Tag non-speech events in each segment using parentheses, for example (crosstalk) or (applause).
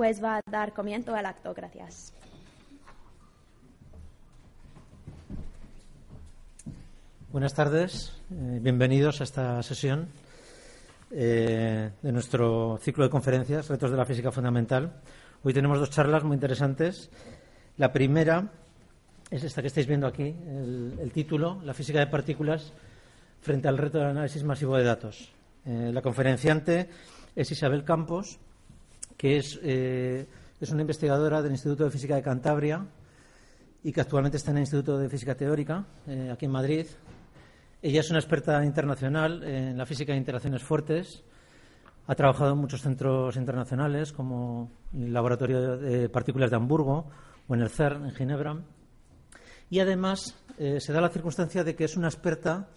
pues va a dar comienzo al acto. Gracias. Buenas tardes, eh, bienvenidos a esta sesión eh, de nuestro ciclo de conferencias, Retos de la Física Fundamental. Hoy tenemos dos charlas muy interesantes. La primera es esta que estáis viendo aquí, el, título, La física de partículas frente al reto del análisis masivo de datos. Eh, la conferenciante es Isabel Campos, que es, es una investigadora del Instituto de Física de Cantabria y que actualmente está en el Instituto de Física Teórica, aquí en Madrid, ella es una experta internacional en la física de interacciones fuertes. Ha trabajado en muchos centros internacionales, como el Laboratorio de Partículas de Hamburgo o en el CERN en Ginebra. Y además eh, se da la circunstancia de que es una experta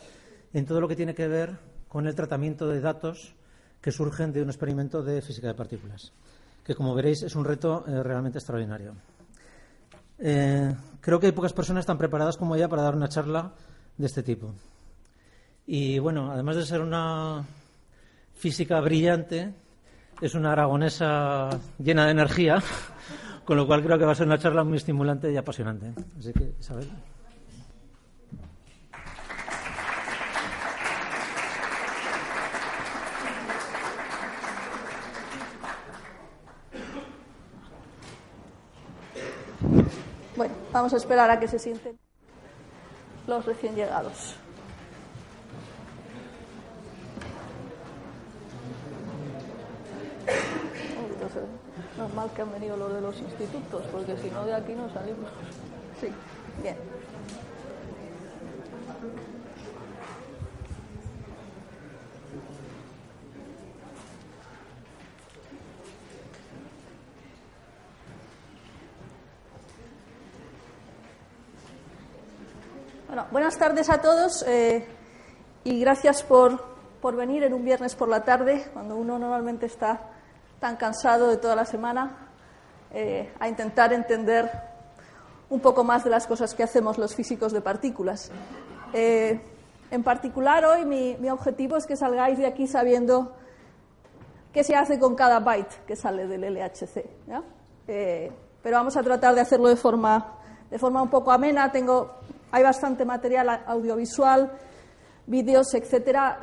en todo lo que tiene que ver con el tratamiento de datos que surgen de un experimento de física de partículas, que como veréis es un reto eh, realmente extraordinario. Eh, creo que hay pocas personas tan preparadas como ella para dar una charla de este tipo. Y bueno, además de ser una física brillante, es una aragonesa llena de energía, (laughs) con lo cual creo que va a ser una charla muy estimulante y apasionante. Así que, Isabel. Bueno, vamos a esperar a que se sienten los recién llegados. Normal que han venido los de los institutos, porque si no de aquí no salimos. Sí, bien. Buenas tardes a todos eh, y gracias por, por venir en un viernes por la tarde, cuando uno normalmente está tan cansado de toda la semana, eh, a intentar entender un poco más de las cosas que hacemos los físicos de partículas. Eh, en particular, hoy mi, objetivo es que salgáis de aquí sabiendo qué se hace con cada byte que sale del LHC. Pero vamos a tratar de hacerlo de forma, de forma un poco amena. Tengo, hay bastante material audiovisual, vídeos, etcétera.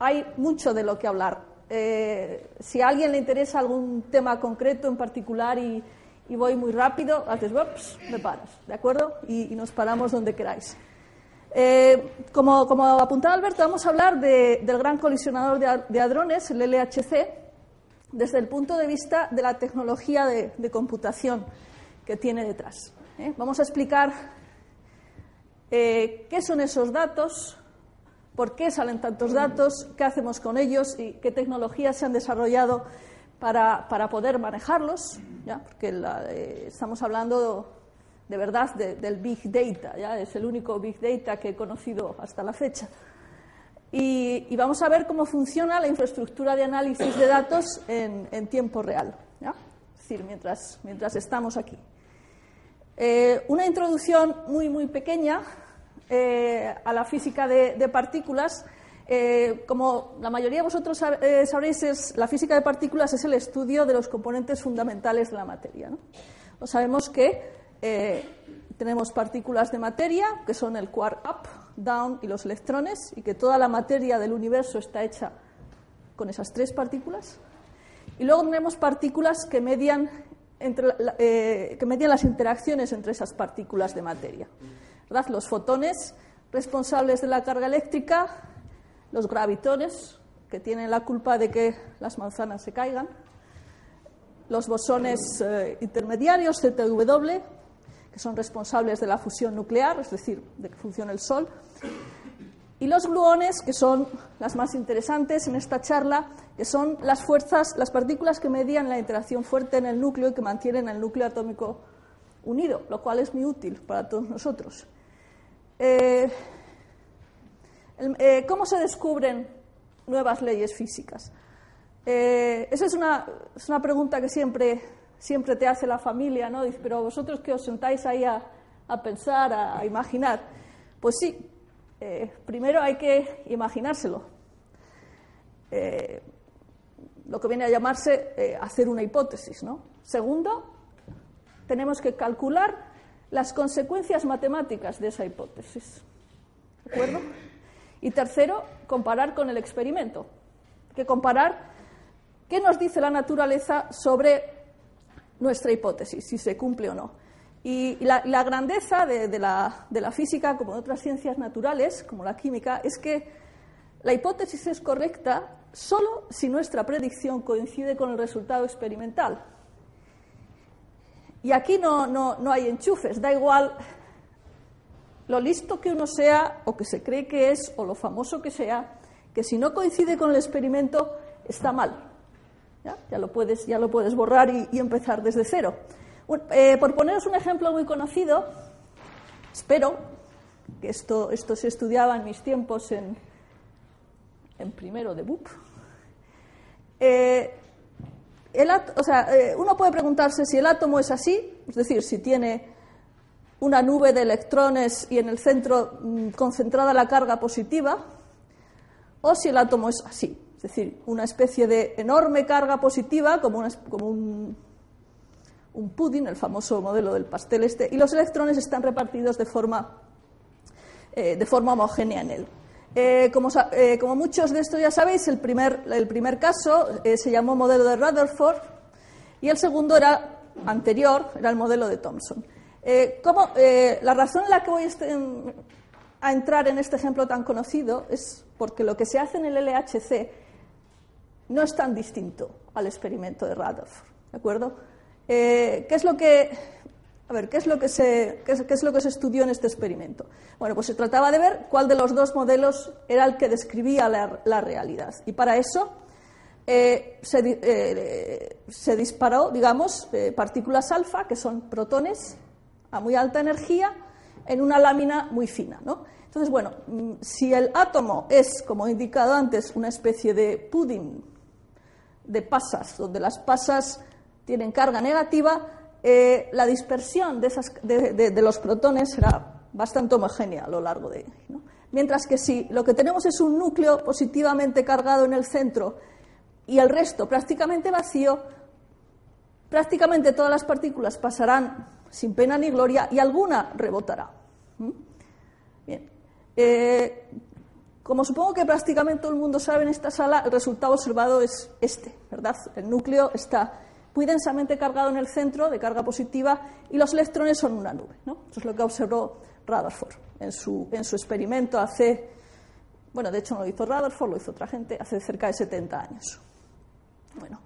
hay mucho de lo que hablar. Eh, si a alguien le interesa algún tema concreto en particular y, voy muy rápido, haces, ups, me paras, ¿de acuerdo? Y, nos paramos donde queráis. Eh, como, como, apuntaba Alberto, vamos a hablar del gran colisionador de, hadrones, el LHC, desde el punto de vista de la tecnología de, computación que tiene detrás. ¿eh? Vamos a explicar qué son esos datos, por qué salen tantos datos, qué hacemos con ellos y qué tecnologías se han desarrollado para, poder manejarlos, ¿ya? porque eh, estamos hablando de verdad del Big Data, ¿ya? es el único Big Data que he conocido hasta la fecha. Y, vamos a ver cómo funciona la infraestructura de análisis de datos en, tiempo real, ¿ya? es decir, mientras, mientras estamos aquí. Eh, una introducción muy, muy pequeña eh, a la física de, partículas. Eh, como la mayoría de vosotros eh, sabréis, la física de partículas es el estudio de los componentes fundamentales de la materia. ¿no? sabemos que tenemos partículas de materia, que son el quark up, down y los electrones, y que toda la materia del universo está hecha con esas tres partículas. Y luego tenemos partículas que median, entre, que median las interacciones entre esas partículas de materia. Los fotones responsables de la carga eléctrica, los gravitones, que tienen la culpa de que las manzanas se caigan, los bosones eh, intermediarios, ZW, que son responsables de la fusión nuclear, es decir, de que funcione el Sol, y los gluones, que son las más interesantes en esta charla, que son las fuerzas, las partículas que median la interacción fuerte en el núcleo y que mantienen el núcleo atómico unido, lo cual es muy útil para todos nosotros. Eh, eh, ¿Cómo se descubren nuevas leyes físicas? Eh, esa es una, es una, pregunta que siempre, siempre te hace la familia, ¿no? Pero vosotros que os sentáis ahí a, pensar, a, imaginar. Pues sí, primero hay que imaginárselo. lo que viene a llamarse hacer una hipótesis. ¿no? Segundo, tenemos que calcular las consecuencias matemáticas de esa hipótesis. ¿De acuerdo? Y tercero, comparar con el experimento. Que comparar qué nos dice la naturaleza sobre nuestra hipótesis, si se cumple o no. Y la, grandeza de, la, de, la, física, como de otras ciencias naturales, como la química, es que la hipótesis es correcta solo si nuestra predicción coincide con el resultado experimental. Y aquí no, no, no hay enchufes, da igual lo listo que uno sea o que se cree que es o lo famoso que sea, que si no coincide con el experimento está mal. Ya, lo, puedes, ya lo puedes borrar y empezar desde cero. Eh, por poneros un ejemplo muy conocido, espero que esto, esto se estudiaba en mis tiempos en, en primero de BUP. Eh, eh, uno puede preguntarse si el átomo es así, es decir, si tiene una nube de electrones y en el centro mm, concentrada la carga positiva, o si el átomo es así, es decir, una especie de enorme carga positiva, como un un pudding, el famoso modelo del pastel este, y los electrones están repartidos de forma, eh, de forma homogénea en él. Eh, como, eh, como, muchos de estos ya sabéis, el primer, el primer caso se llamó modelo de Rutherford y el segundo era anterior, era el modelo de Thomson. Como, la razón en la que voy este, a entrar en este ejemplo tan conocido es porque lo que se hace en el LHC no es tan distinto al experimento de Rutherford. ¿De acuerdo? Eh, ¿qué, es lo que, a ver, ¿qué, es lo que se, qué es, lo que se estudió en este experimento? Bueno, pues se trataba de ver cuál de los dos modelos era el que describía la, realidad. Y para eso eh, eh, se, disparó, digamos, partículas alfa, que son protones a muy alta energía, en una lámina muy fina. ¿no? Entonces, bueno, mm, si el átomo es, como he indicado antes, una especie de pudding de pasas, donde las pasas tienen carga negativa, eh, la dispersión de, los protones será bastante homogénea a lo largo de. Mientras que si lo que tenemos es un núcleo positivamente cargado en el centro y el resto prácticamente vacío, prácticamente todas las partículas pasarán sin pena ni gloria y alguna rebotará. Bien. Eh, como supongo que prácticamente todo el mundo sabe en esta sala, el resultado observado es este, ¿verdad? El núcleo está muy densamente cargado en el centro, de carga positiva, y los electrones son una nube. Eso es lo que observó Rutherford en su, en su experimento hace, bueno, de hecho no lo hizo Rutherford, lo hizo otra gente, hace cerca de 70 años. Bueno,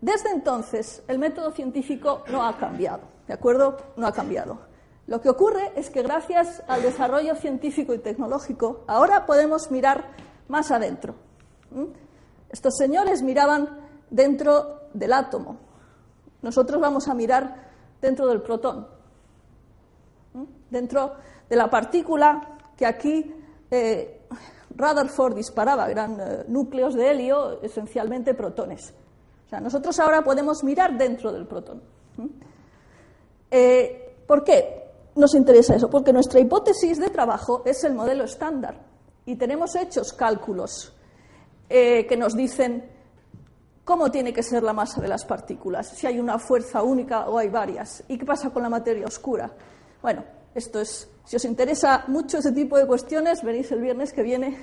desde entonces el método científico no ha cambiado, ¿de acuerdo? No ha cambiado. Lo que ocurre es que gracias al desarrollo científico y tecnológico, ahora podemos mirar más adentro. Estos señores miraban dentro del átomo. Nosotros vamos a mirar dentro del protón, dentro de la partícula que aquí eh, Rutherford disparaba, eran eh, núcleos de helio, esencialmente protones. O sea, nosotros ahora podemos mirar dentro del protón. Eh, ¿Por qué nos interesa eso? Porque nuestra hipótesis de trabajo es el modelo estándar y tenemos hechos cálculos que nos dicen ¿Cómo tiene que ser la masa de las partículas? Si hay una fuerza única o hay varias. ¿Y qué pasa con la materia oscura? Bueno, esto es, si os interesa mucho ese tipo de cuestiones, venís el viernes que viene,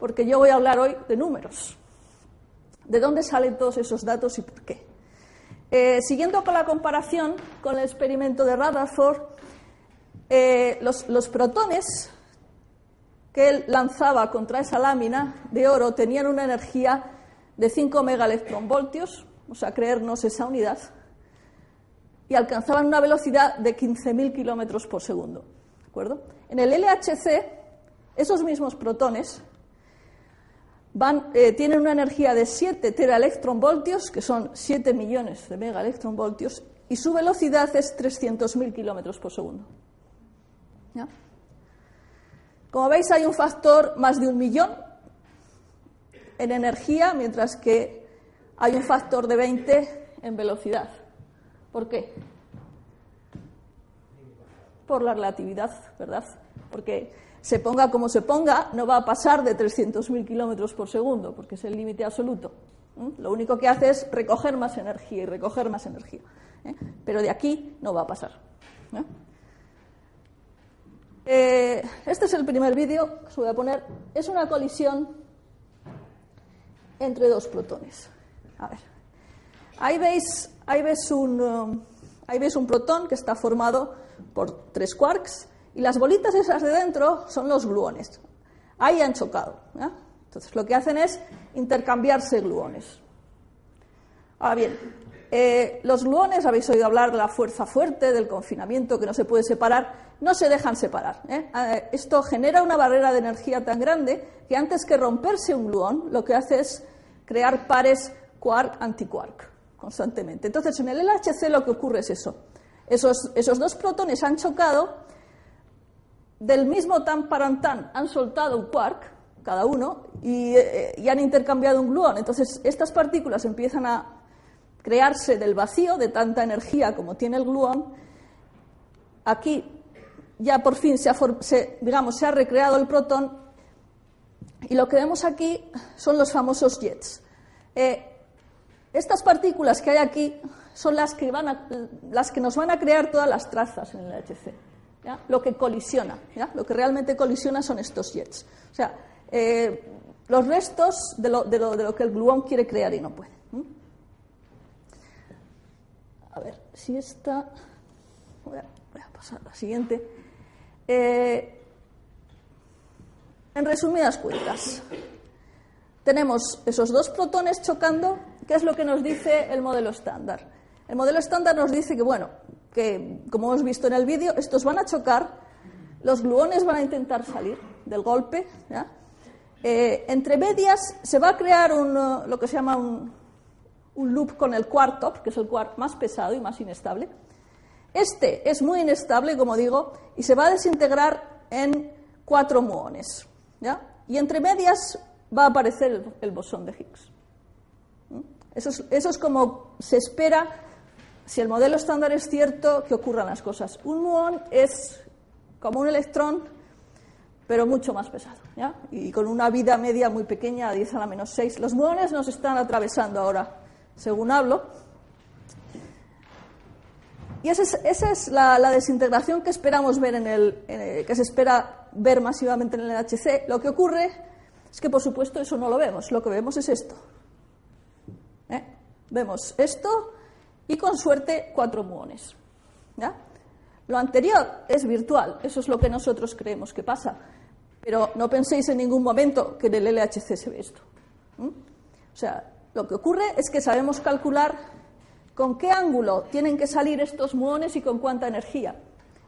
porque yo voy a hablar hoy de números. ¿De dónde salen todos esos datos y por qué? Eh, siguiendo con la comparación con el experimento de Rutherford, eh, los, los protones que él lanzaba contra esa lámina de oro tenían una energía de 5 megaelectronvoltios, o sea, creernos esa unidad, y alcanzaban una velocidad de 15.000 kilómetros por segundo. ¿De acuerdo? En el LHC, esos mismos protones van, eh, tienen una energía de 7 teraelectronvoltios, que son 7 millones de megaelectronvoltios, y su velocidad es 300.000 kilómetros por segundo. Como veis, hay un factor más de un millón en energía, mientras que hay un factor de 20 en velocidad. ¿Por qué? Por la relatividad, ¿verdad? Porque se ponga como se ponga, no va a pasar de 300.000 kilómetros por segundo, porque es el límite absoluto. Lo único que hace es recoger más energía y recoger más energía. ¿eh? Pero de aquí no va a pasar. Eh, este es el primer vídeo que os voy a poner. Es una colisión entre dos protones. Ahí veis, ahí ves un, um, ahí veis un protón que está formado por tres quarks y las bolitas esas de dentro son los gluones. Ahí han chocado. Entonces lo que hacen es intercambiarse gluones. Ahora bien, eh, los gluones, habéis oído hablar de la fuerza fuerte, del confinamiento que no se puede separar, no se dejan separar. ¿eh? Eh, esto genera una barrera de energía tan grande que antes que romperse un gluón, lo que hace es crear pares quark-antiquark constantemente. Entonces, en el LHC lo que ocurre es eso. Esos, esos dos protones han chocado, del mismo tan para tan han soltado un quark, cada uno, y, y han intercambiado un gluón. Entonces, estas partículas empiezan a crearse del vacío de tanta energía como tiene el gluón. Aquí ya por fin se ha, digamos, se ha recreado el protón y lo que vemos aquí son los famosos jets. Eh, estas partículas que hay aquí son las que, van a, las que nos van a crear todas las trazas en el LHC. Lo que colisiona, lo que realmente colisiona son estos jets. O sea, eh, los restos de lo, de, lo, de lo, que el gluón quiere crear y no puede. A ver, si esta. Voy a, pasar a la siguiente. Eh, en resumidas cuentas, tenemos esos dos protones chocando. ¿Qué es lo que nos dice el modelo estándar? El modelo estándar nos dice que, bueno, que como hemos visto en el vídeo, estos van a chocar, los gluones van a intentar salir del golpe. Eh, entre medias se va a crear un, lo que se llama un, un loop con el quark top, que es el más pesado y más inestable. Este es muy inestable, como digo, y se va a desintegrar en cuatro muones. ¿ya? Y entre medias va a aparecer el, bosón de Higgs. ¿Mm? Eso es, eso es, como se espera, si el modelo estándar es cierto, que ocurran las cosas. Un muón es como un electrón, pero mucho más pesado, ¿ya? y con una vida media muy pequeña, a 10 a la menos 6. Los muones nos están atravesando ahora según hablo. Y esa es, la, desintegración que esperamos ver en el, que se espera ver masivamente en el NHC. Lo que ocurre es que, por supuesto, eso no lo vemos. Lo que vemos es esto. ¿Eh? Vemos esto y, con suerte, cuatro muones. Lo anterior es virtual. Eso es lo que nosotros creemos que pasa. Pero no penséis en ningún momento que en el LHC se ve esto. O sea, lo que ocurre es que sabemos calcular con qué ángulo tienen que salir estos muones y con cuánta energía.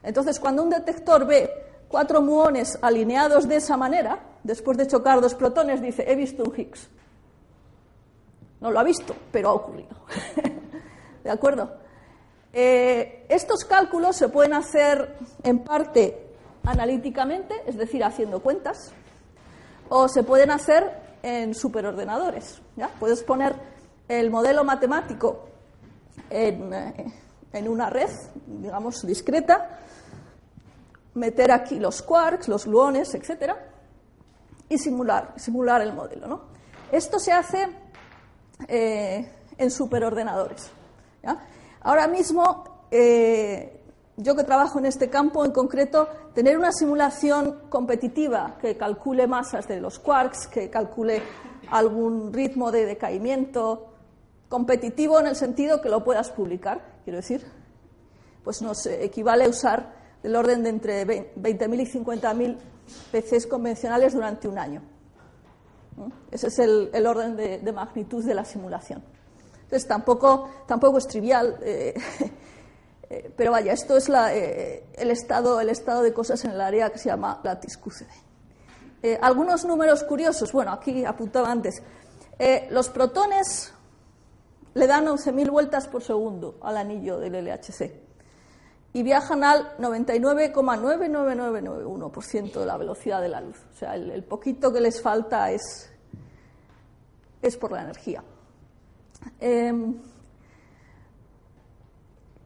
Entonces, cuando un detector ve cuatro muones alineados de esa manera, después de chocar dos protones, dice, he visto un Higgs. No lo ha visto, pero ha ocurrido. (laughs) ¿De acuerdo? Eh, estos cálculos se pueden hacer en parte analíticamente, es decir, haciendo cuentas, o se pueden hacer en superordenadores. ¿ya? Puedes poner el modelo matemático en, eh, en, una red, digamos, discreta, meter aquí los quarks, los gluones, etcétera, y simular, simular el modelo. ¿no? Esto se hace eh, en superordenadores. Ahora mismo, eh, yo que trabajo en este campo en concreto, tener una simulación competitiva que calcule masas de los quarks, que calcule algún ritmo de decaimiento, competitivo en el sentido que lo puedas publicar, quiero decir, pues nos equivale a usar del orden de entre 20.000 y 50.000 PCs convencionales durante un año. Ese es el, orden de, magnitud de la simulación. Entonces, tampoco, tampoco es trivial. Eh, eh, pero vaya, esto es eh, el, estado, el estado de cosas en el área que se llama lattice QCD. Eh, algunos números curiosos, bueno, aquí apuntaba antes. los protones le dan 11.000 vueltas por segundo al anillo del LHC y viajan al 99,99991% de la velocidad de la luz. O sea, el, el poquito que les falta es, es por la energía.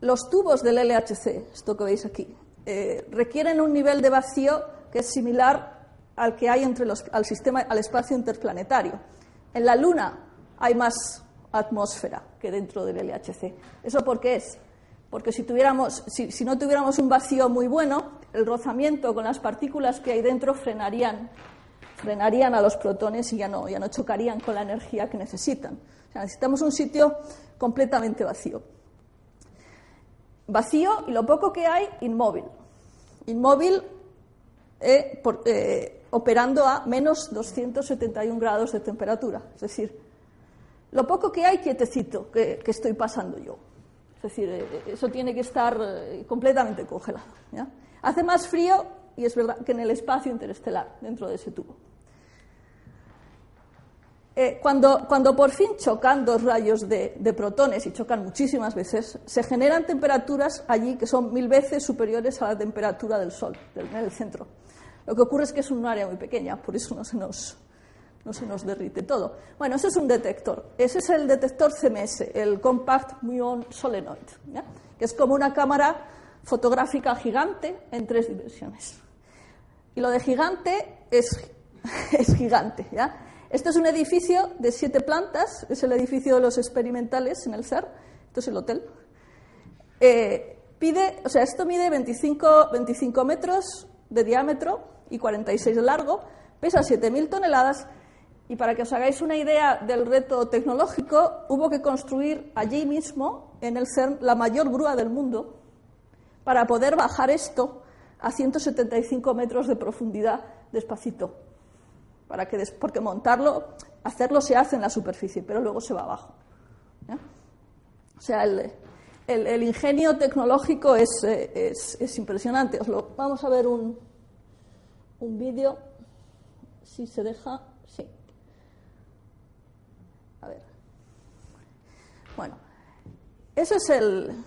Los tubos del LHC, esto que veis aquí, eh, requieren un nivel de vacío que es similar al que hay entre los, al, sistema, al espacio interplanetario. En la Luna hay más atmósfera que dentro del LHC. ¿Eso por qué es? Porque si, tuviéramos, si, no tuviéramos un vacío muy bueno, el rozamiento con las partículas que hay dentro frenarían, frenarían a los protones y ya no, ya no chocarían con la energía que necesitan. necesitamos un sitio completamente vacío. Vacío y lo poco que hay, inmóvil. Inmóvil eh, eh, operando a menos 271 grados de temperatura. Es decir, lo poco que hay quietecito que, estoy pasando yo. Es decir, eh, eso tiene que estar completamente congelado. Hace más frío, y es verdad, que en el espacio interestelar, dentro de ese tubo. Eh, cuando, cuando, por fin chocan dos rayos de, protones, y chocan muchísimas veces, se generan temperaturas allí que son mil veces superiores a la temperatura del Sol, en el centro. Lo que ocurre es que es un área muy pequeña, por eso no se nos, no se nos derrite todo. Bueno, ese es un detector. Ese es el detector CMS, el Compact Muon Solenoid, que es como una cámara fotográfica gigante en tres dimensiones. Y lo de gigante es, (laughs) es gigante, ¿ya? Este es un edificio de siete plantas, es el edificio de los experimentales en el CER, esto es el hotel. Eh, pide, o sea, esto mide 25, 25 metros de diámetro y 46 de largo, pesa 7.000 toneladas y para que os hagáis una idea del reto tecnológico, hubo que construir allí mismo, en el CERN, la mayor grúa del mundo para poder bajar esto a 175 metros de profundidad despacito para que porque montarlo, hacerlo se hace en la superficie, pero luego se va abajo. O sea, el, ingenio tecnológico es, eh, impresionante. vamos a ver un, un vídeo, si se deja, sí. A ver. Bueno, eso es el,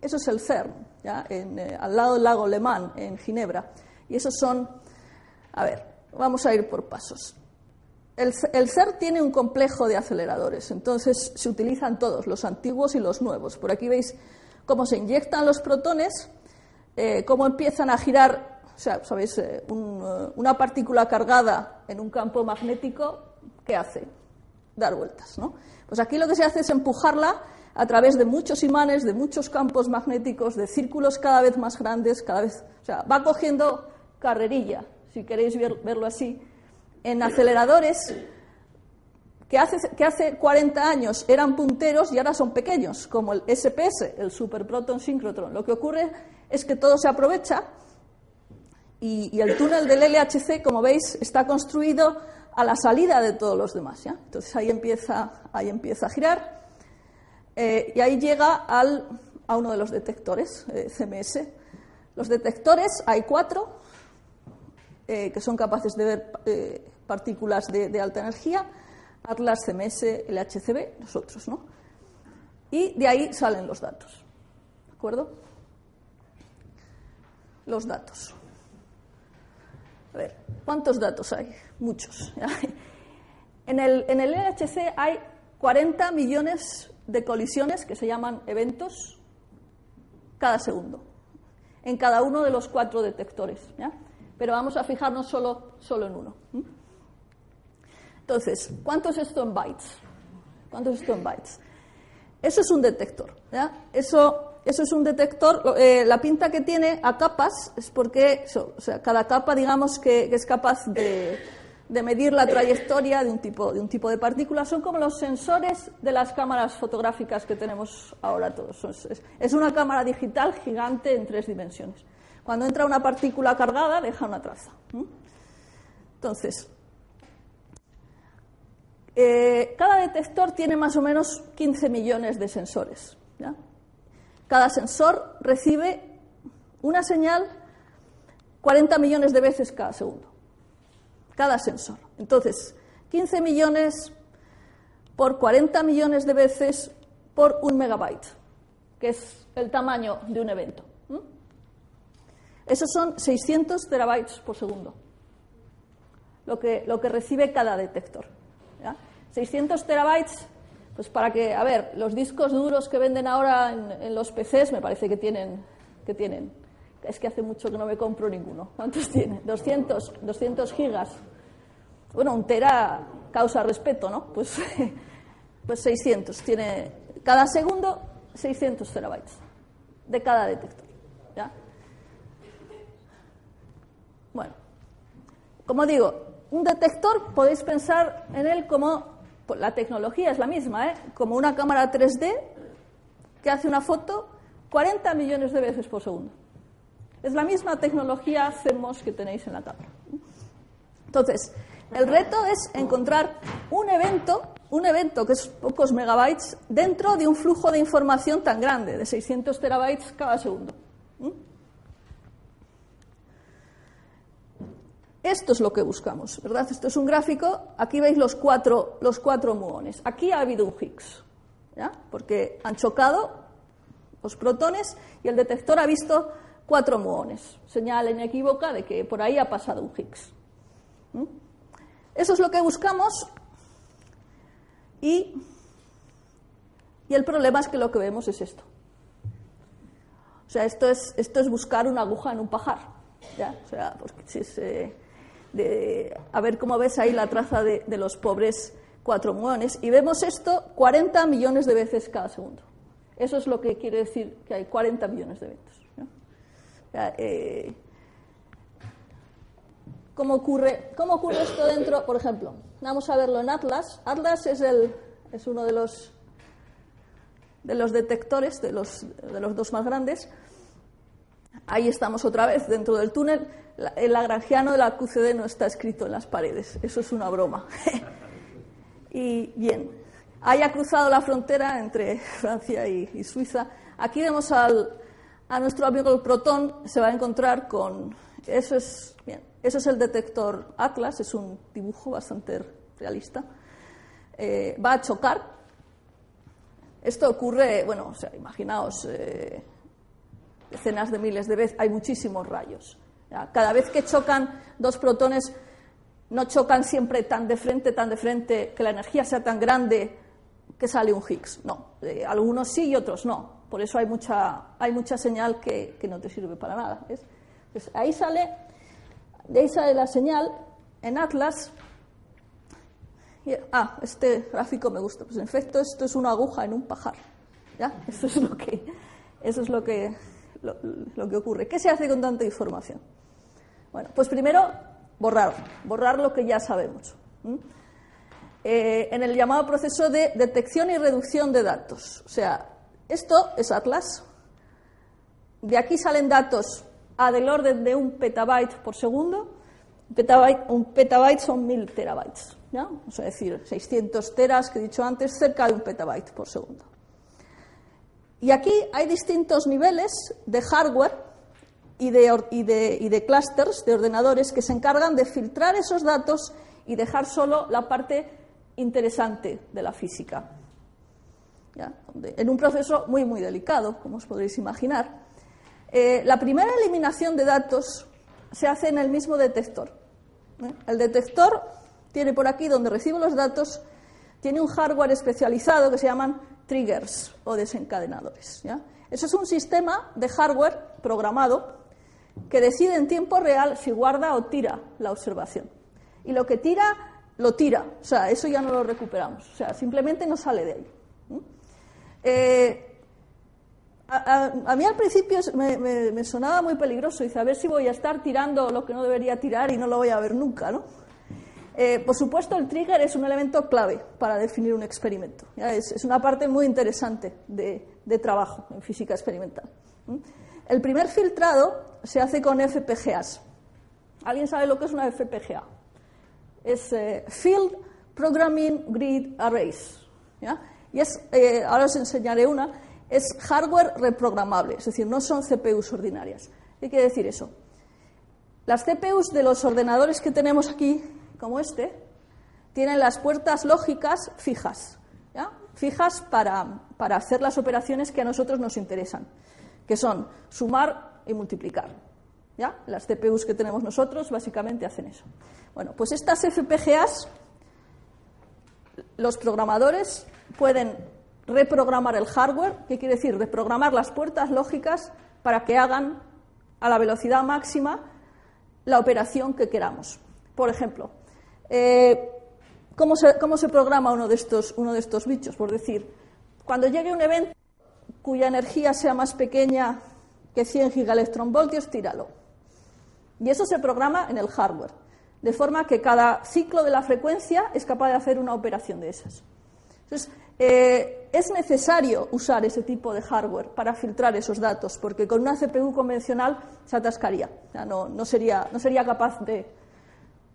eso es el CERN, ¿ya? Eh, al lado del lago Le Mans, en Ginebra. Y esos son, a ver, Vamos a ir por pasos. El, CER tiene un complejo de aceleradores, entonces se utilizan todos, los antiguos y los nuevos. Por aquí veis cómo se inyectan los protones, eh, cómo empiezan a girar, o sea, sabéis, eh, eh, una partícula cargada en un campo magnético, ¿qué hace? Dar vueltas, ¿no? Pues aquí lo que se hace es empujarla a través de muchos imanes, de muchos campos magnéticos, de círculos cada vez más grandes, cada vez, o sea, va cogiendo carrerilla, si queréis verlo así, en aceleradores que hace, que hace 40 años eran punteros y ahora son pequeños, como el SPS, el Super Proton Synchrotron. Lo que ocurre es que todo se aprovecha y, el túnel del LHC, como veis, está construido a la salida de todos los demás. ¿ya? Entonces ahí empieza, ahí empieza a girar eh, y ahí llega al, a uno de los detectores, eh, CMS. Los detectores, hay cuatro, eh, que son capaces de ver eh, partículas de, alta energía, Atlas, CMS, LHCb, nosotros, ¿no? Y de ahí salen los datos. ¿De acuerdo? Los datos. A ver, ¿cuántos datos hay? Muchos. (laughs) En el, en el LHC hay 40 millones de colisiones que se llaman eventos cada segundo, en cada uno de los cuatro detectores. ¿ya? Pero vamos a fijarnos solo, solo en uno. Entonces, ¿cuánto es esto en bytes? ¿Cuánto es esto en bytes? Eso es un detector. Eso, eso es un detector. Eh, la pinta que tiene a capas es porque cada capa, digamos, que, es capaz de, medir la trayectoria de un, tipo, de un tipo de partícula. Son como los sensores de las cámaras fotográficas que tenemos ahora todos. es una cámara digital gigante en tres dimensiones. Cuando entra una partícula cargada, deja una traza. Entonces, eh, cada detector tiene más o menos 15 millones de sensores. Cada sensor recibe una señal 40 millones de veces cada segundo. Cada sensor. Entonces, 15 millones por 40 millones de veces por un megabyte, que es el tamaño de un evento. Esos son 600 terabytes por segundo, lo que, lo que recibe cada detector. 600 terabytes, pues para que, a ver, los discos duros que venden ahora en, los PCs me parece que tienen, que tienen, es que hace mucho que no me compro ninguno. ¿Cuántos tiene? 200, 200 gigas. Bueno, un tera causa respeto, ¿no? Pues (laughs) Pues 600. Tiene cada segundo 600 terabytes de cada detector. ¿ya? Bueno, como digo, un detector podéis pensar en él como, pues, la tecnología es la misma, ¿eh? como una cámara 3D que hace una foto 40 millones de veces por segundo. Es la misma tecnología CMOS que tenéis en la cámara. Entonces, el reto es encontrar un evento, un evento que es pocos megabytes, dentro de un flujo de información tan grande, de 600 terabytes cada segundo. Esto es lo que buscamos, ¿verdad? Esto es un gráfico. Aquí veis los cuatro, los cuatro muones. Aquí ha habido un Higgs, ¿ya? Porque han chocado los protones y el detector ha visto cuatro muones. Señal inequívoca de que por ahí ha pasado un Higgs. Eso es lo que buscamos y, y el problema es que lo que vemos es esto. O sea, esto es, esto es buscar una aguja en un pajar. ¿ya? O sea, pues, es, eh, de, a ver cómo ves ahí la traza de, los pobres cuatro muones. Y vemos esto 40 millones de veces cada segundo. Eso es lo que quiere decir que hay 40 millones de eventos. eh, ¿Cómo ocurre, ¿Cómo ocurre esto dentro? Por ejemplo, vamos a verlo en Atlas. Atlas es, el, es uno de los, de los detectores, de los, de los dos más grandes. Ahí estamos otra vez dentro del túnel. El lagrangiano de la QCD no está escrito en las paredes. Eso es una broma. (laughs) y bien, haya cruzado la frontera entre (laughs) Francia y, Suiza. Aquí vemos al, a nuestro amigo el protón. Se va a encontrar con. Eso es. Bien, eso es el detector Atlas. Es un dibujo bastante realista. Eh, va a chocar. Esto ocurre, bueno, o sea, imaginaos. Eh, decenas de miles de veces, hay muchísimos rayos. Cada vez que chocan dos protones, no chocan siempre tan de frente, tan de frente, que la energía sea tan grande que sale un Higgs. No, eh, algunos sí y otros no. Por eso hay mucha, hay mucha señal que, que no te sirve para nada. ¿ves? Pues ahí sale, de ahí sale la señal en Atlas. Ah, este gráfico me gusta. Pues en efecto, esto es una aguja en un pajar. ¿ya? Esto es lo que, eso es lo que, lo, que ocurre. ¿Qué se hace con tanta información? Bueno, pues primero borrar, borrar lo que ya sabemos. Eh, en el llamado proceso de detección y reducción de datos. O sea, esto es Atlas. De aquí salen datos a del orden de un petabyte por segundo. Un petabyte son mil terabytes. ¿ya? O es decir, 600 teras que he dicho antes, cerca de un petabyte por segundo. Y aquí hay distintos niveles de hardware y de, clusters de ordenadores que se encargan de filtrar esos datos y dejar solo la parte interesante de la física. En un proceso muy, muy delicado, como os podréis imaginar. Eh, la primera eliminación de datos se hace en el mismo detector. ¿eh? El detector tiene por aquí, donde recibe los datos, tiene un hardware especializado que se llaman triggers o desencadenadores. Eso es un sistema de hardware programado que decide en tiempo real si guarda o tira la observación. Y lo que tira, lo tira. O sea, eso ya no lo recuperamos. O sea, simplemente no sale de ahí. Eh, a, mí al principio me, me, me, sonaba muy peligroso. Dice, a ver si voy a estar tirando lo que no debería tirar y no lo voy a ver nunca, ¿no? Eh, por supuesto, el trigger es un elemento clave para definir un experimento. Es, una parte muy interesante de, de, trabajo en física experimental. El primer filtrado se hace con FPGAs. ¿Alguien sabe lo que es una FPGA? Es eh, Field Programming Grid Arrays. ¿ya? Y es, eh, ahora os enseñaré una, es hardware reprogramable, es decir, no son CPUs ordinarias. ¿Qué quiere decir eso? Las CPUs de los ordenadores que tenemos aquí como este, tienen las puertas lógicas fijas, fijas para, para, hacer las operaciones que a nosotros nos interesan, que son sumar y multiplicar. Las CPUs que tenemos nosotros básicamente hacen eso. Bueno, pues estas FPGAs, los programadores pueden reprogramar el hardware, ¿qué quiere decir? Reprogramar las puertas lógicas para que hagan a la velocidad máxima la operación que queramos. Por ejemplo, eh, ¿cómo se, programa uno de, estos, uno de estos bichos? Por decir, cuando llegue un evento cuya energía sea más pequeña que 100 gigaelectronvoltios, tíralo. Y eso se programa en el hardware, de forma que cada ciclo de la frecuencia es capaz de hacer una operación de esas. Entonces, eh, es necesario usar ese tipo de hardware para filtrar esos datos, porque con una CPU convencional se atascaría, no, sería, capaz de,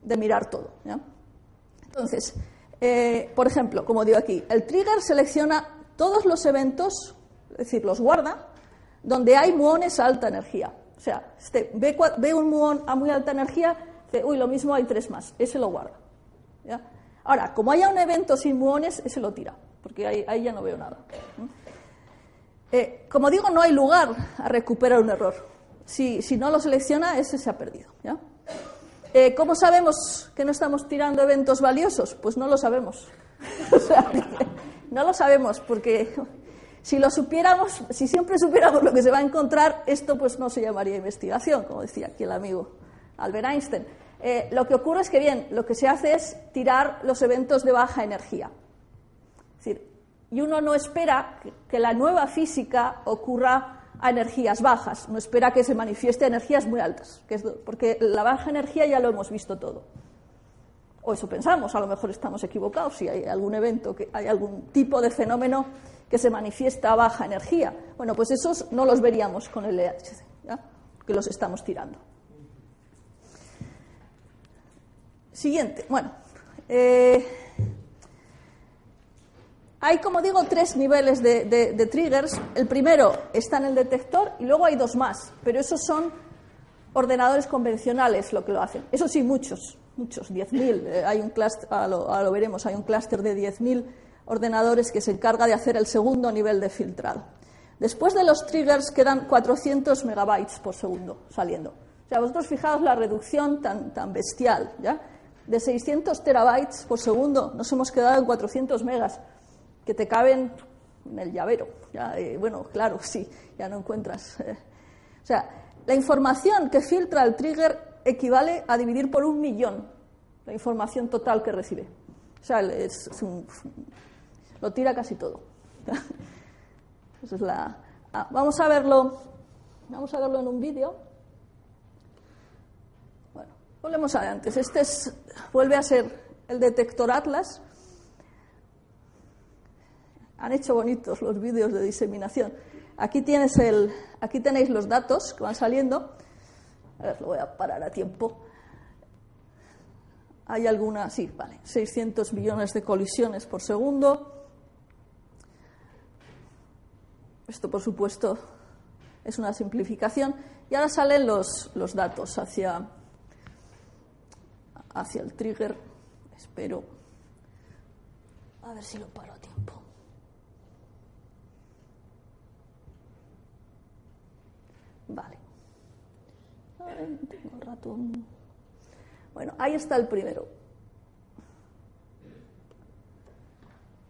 mirar todo. Entonces, eh, por ejemplo, como digo aquí, el trigger selecciona todos los eventos, es decir, los guarda, donde hay muones a alta energía. O sea, este, ve, un muón a muy alta energía, dice, uy, lo mismo hay tres más, ese lo guarda. Ahora, como haya un evento sin muones, ese lo tira porque ahí, ya no veo nada. Eh, como digo, no hay lugar a recuperar un error. Si, no lo selecciona, ese se ha perdido. Eh, ¿Cómo sabemos que no estamos tirando eventos valiosos? Pues no lo sabemos. (laughs) (laughs) no lo sabemos porque si lo supiéramos, si siempre supiéramos lo que se va a encontrar, esto pues no se llamaría investigación, como decía aquí el amigo Albert Einstein. Eh, lo que ocurre es que, bien, lo que se hace es tirar los eventos de baja energía y uno no espera que la nueva física ocurra a energías bajas, no espera que se manifieste a energías muy altas, porque la baja energía ya lo hemos visto todo. O eso pensamos, a lo mejor estamos equivocados, si hay algún evento, que hay algún tipo de fenómeno que se manifiesta a baja energía. Bueno, pues esos no los veríamos con el EHC, que los estamos tirando. Siguiente, bueno. Eh, hay, como digo, tres niveles de, triggers. El primero está en el detector y luego hay dos más, pero esos son ordenadores convencionales lo que lo hacen. Eso sí, muchos, muchos, 10.000. Eh, hay un clúster, ahora lo, veremos, hay un clúster de 10.000 ordenadores que se encarga de hacer el segundo nivel de filtrado. Después de los triggers quedan 400 megabytes por segundo saliendo. O sea, vosotros fijaos la reducción tan, tan bestial, ¿ya? De 600 terabytes por segundo nos hemos quedado en 400 megas que te caben en el llavero. Eh, bueno, claro, sí, ya no encuentras. Eh. O sea, la información que filtra el trigger equivale a dividir por un millón la información total que recibe. O sea, es, lo tira casi todo. (laughs) es la, ah, vamos a verlo. Vamos a verlo en un vídeo. Bueno, volvemos a antes. Este es, vuelve a ser el detector Atlas han hecho bonitos los vídeos de diseminación. Aquí, tienes el, aquí tenéis los datos que van saliendo. A ver, lo voy a parar a tiempo. Hay alguna, sí, vale, 600 millones de colisiones por segundo. Esto, por supuesto, es una simplificación. Y ahora salen los, los datos hacia, hacia el trigger. Espero. A ver si lo paro a tiempo. Vale. Tengo ratón. Bueno, ahí está el primero.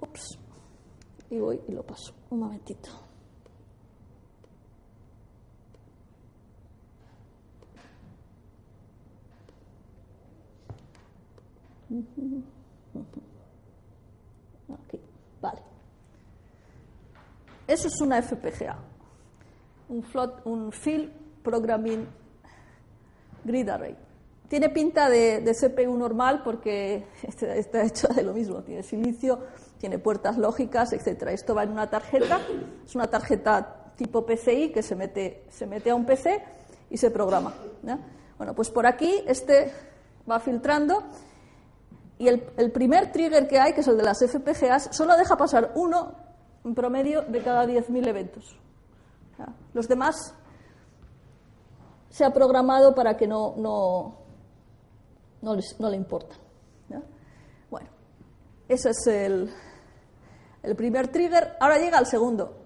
Ups. Y voy y lo paso. Un momentito. Aquí, vale. Eso es una FPGA un, un Field Programming Grid Array. Tiene pinta de, CPU normal porque (laughs) está hecho de lo mismo. Tiene silicio, tiene puertas lógicas, etc. Esto va en una tarjeta. Es una tarjeta tipo PCI que se mete, se mete a un PC y se programa. Bueno, pues por aquí este va filtrando y el, el, primer trigger que hay, que es el de las FPGAs, solo deja pasar uno en promedio de cada 10.000 eventos. Los demás se ha programado para que no, no, no, le importan. Bueno, ese es el, el primer trigger. Ahora llega el segundo.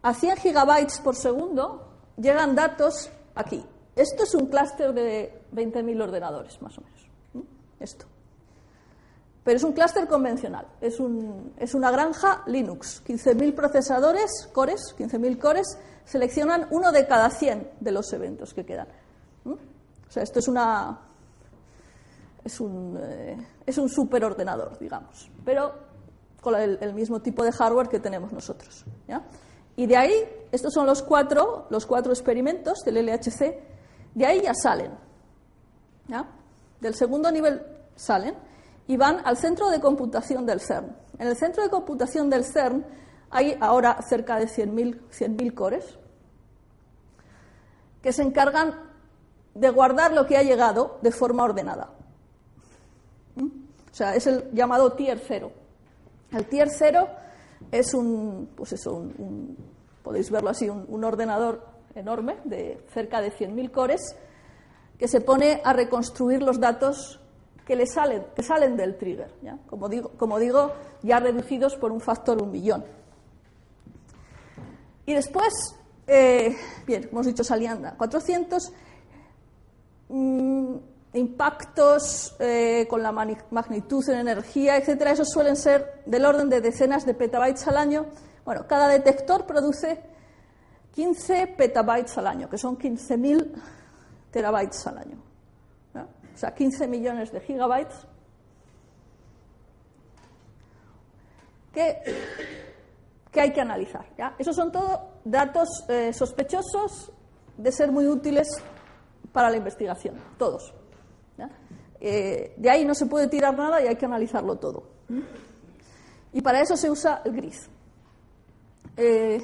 A 100 gigabytes por segundo llegan datos aquí. Esto es un clúster de 20.000 ordenadores, más o menos. Esto. Pero es un clúster convencional, es, un, es, una granja Linux. 15.000 procesadores, cores, 15.000 cores, seleccionan uno de cada 100 de los eventos que quedan. O sea, esto es una. es un, eh, es un superordenador, digamos, pero con el, el, mismo tipo de hardware que tenemos nosotros. ¿ya? Y de ahí, estos son los cuatro, los cuatro experimentos del LHC, de ahí ya salen. ¿ya? Del segundo nivel salen y van al centro de computación del CERN. En el centro de computación del CERN hay ahora cerca de 100.000 100 cores que se encargan de guardar lo que ha llegado de forma ordenada. ¿Mm? O sea, es el llamado tier cero. El tier cero es un, pues eso, un, podéis verlo así, un, un, ordenador enorme de cerca de 100.000 cores que se pone a reconstruir los datos que le salen, que salen del trigger, ¿ya? Como, digo, como digo, ya reducidos por un factor un millón. Y después, eh, bien, hemos dicho Salianda, 400 mmm, impactos eh, con la magnitud en energía, etcétera, esos suelen ser del orden de decenas de petabytes al año. Bueno, cada detector produce 15 petabytes al año, que son 15.000 terabytes al año. O sea, 15 millones de gigabytes. Que, que hay que analizar. ¿ya? Esos son todos datos eh, sospechosos de ser muy útiles para la investigación, todos. Eh, de ahí no se puede tirar nada y hay que analizarlo todo. Y para eso se usa el gris. Eh,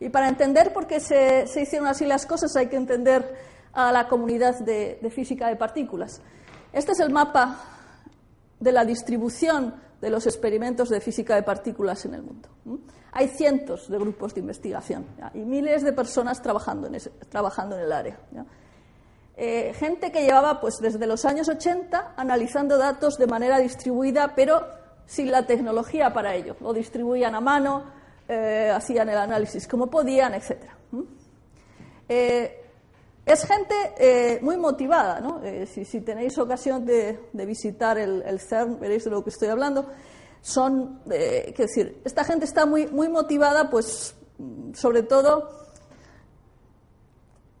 y para entender por qué se, hicieron así las cosas hay que entender a la comunidad de, física de partículas. Este es el mapa de la distribución de los experimentos de física de partículas en el mundo. Hay cientos de grupos de investigación y miles de personas trabajando en, el área. Eh, gente que llevaba pues, desde los años 80 analizando datos de manera distribuida, pero sin la tecnología para ello. Lo distribuían a mano, eh, hacían el análisis como podían, etc. es gente eh, muy motivada, ¿no? Eh, si, si, tenéis ocasión de, visitar el, CERN, veréis de lo que estoy hablando. Son, eh, quiero decir, esta gente está muy, muy motivada, pues, sobre todo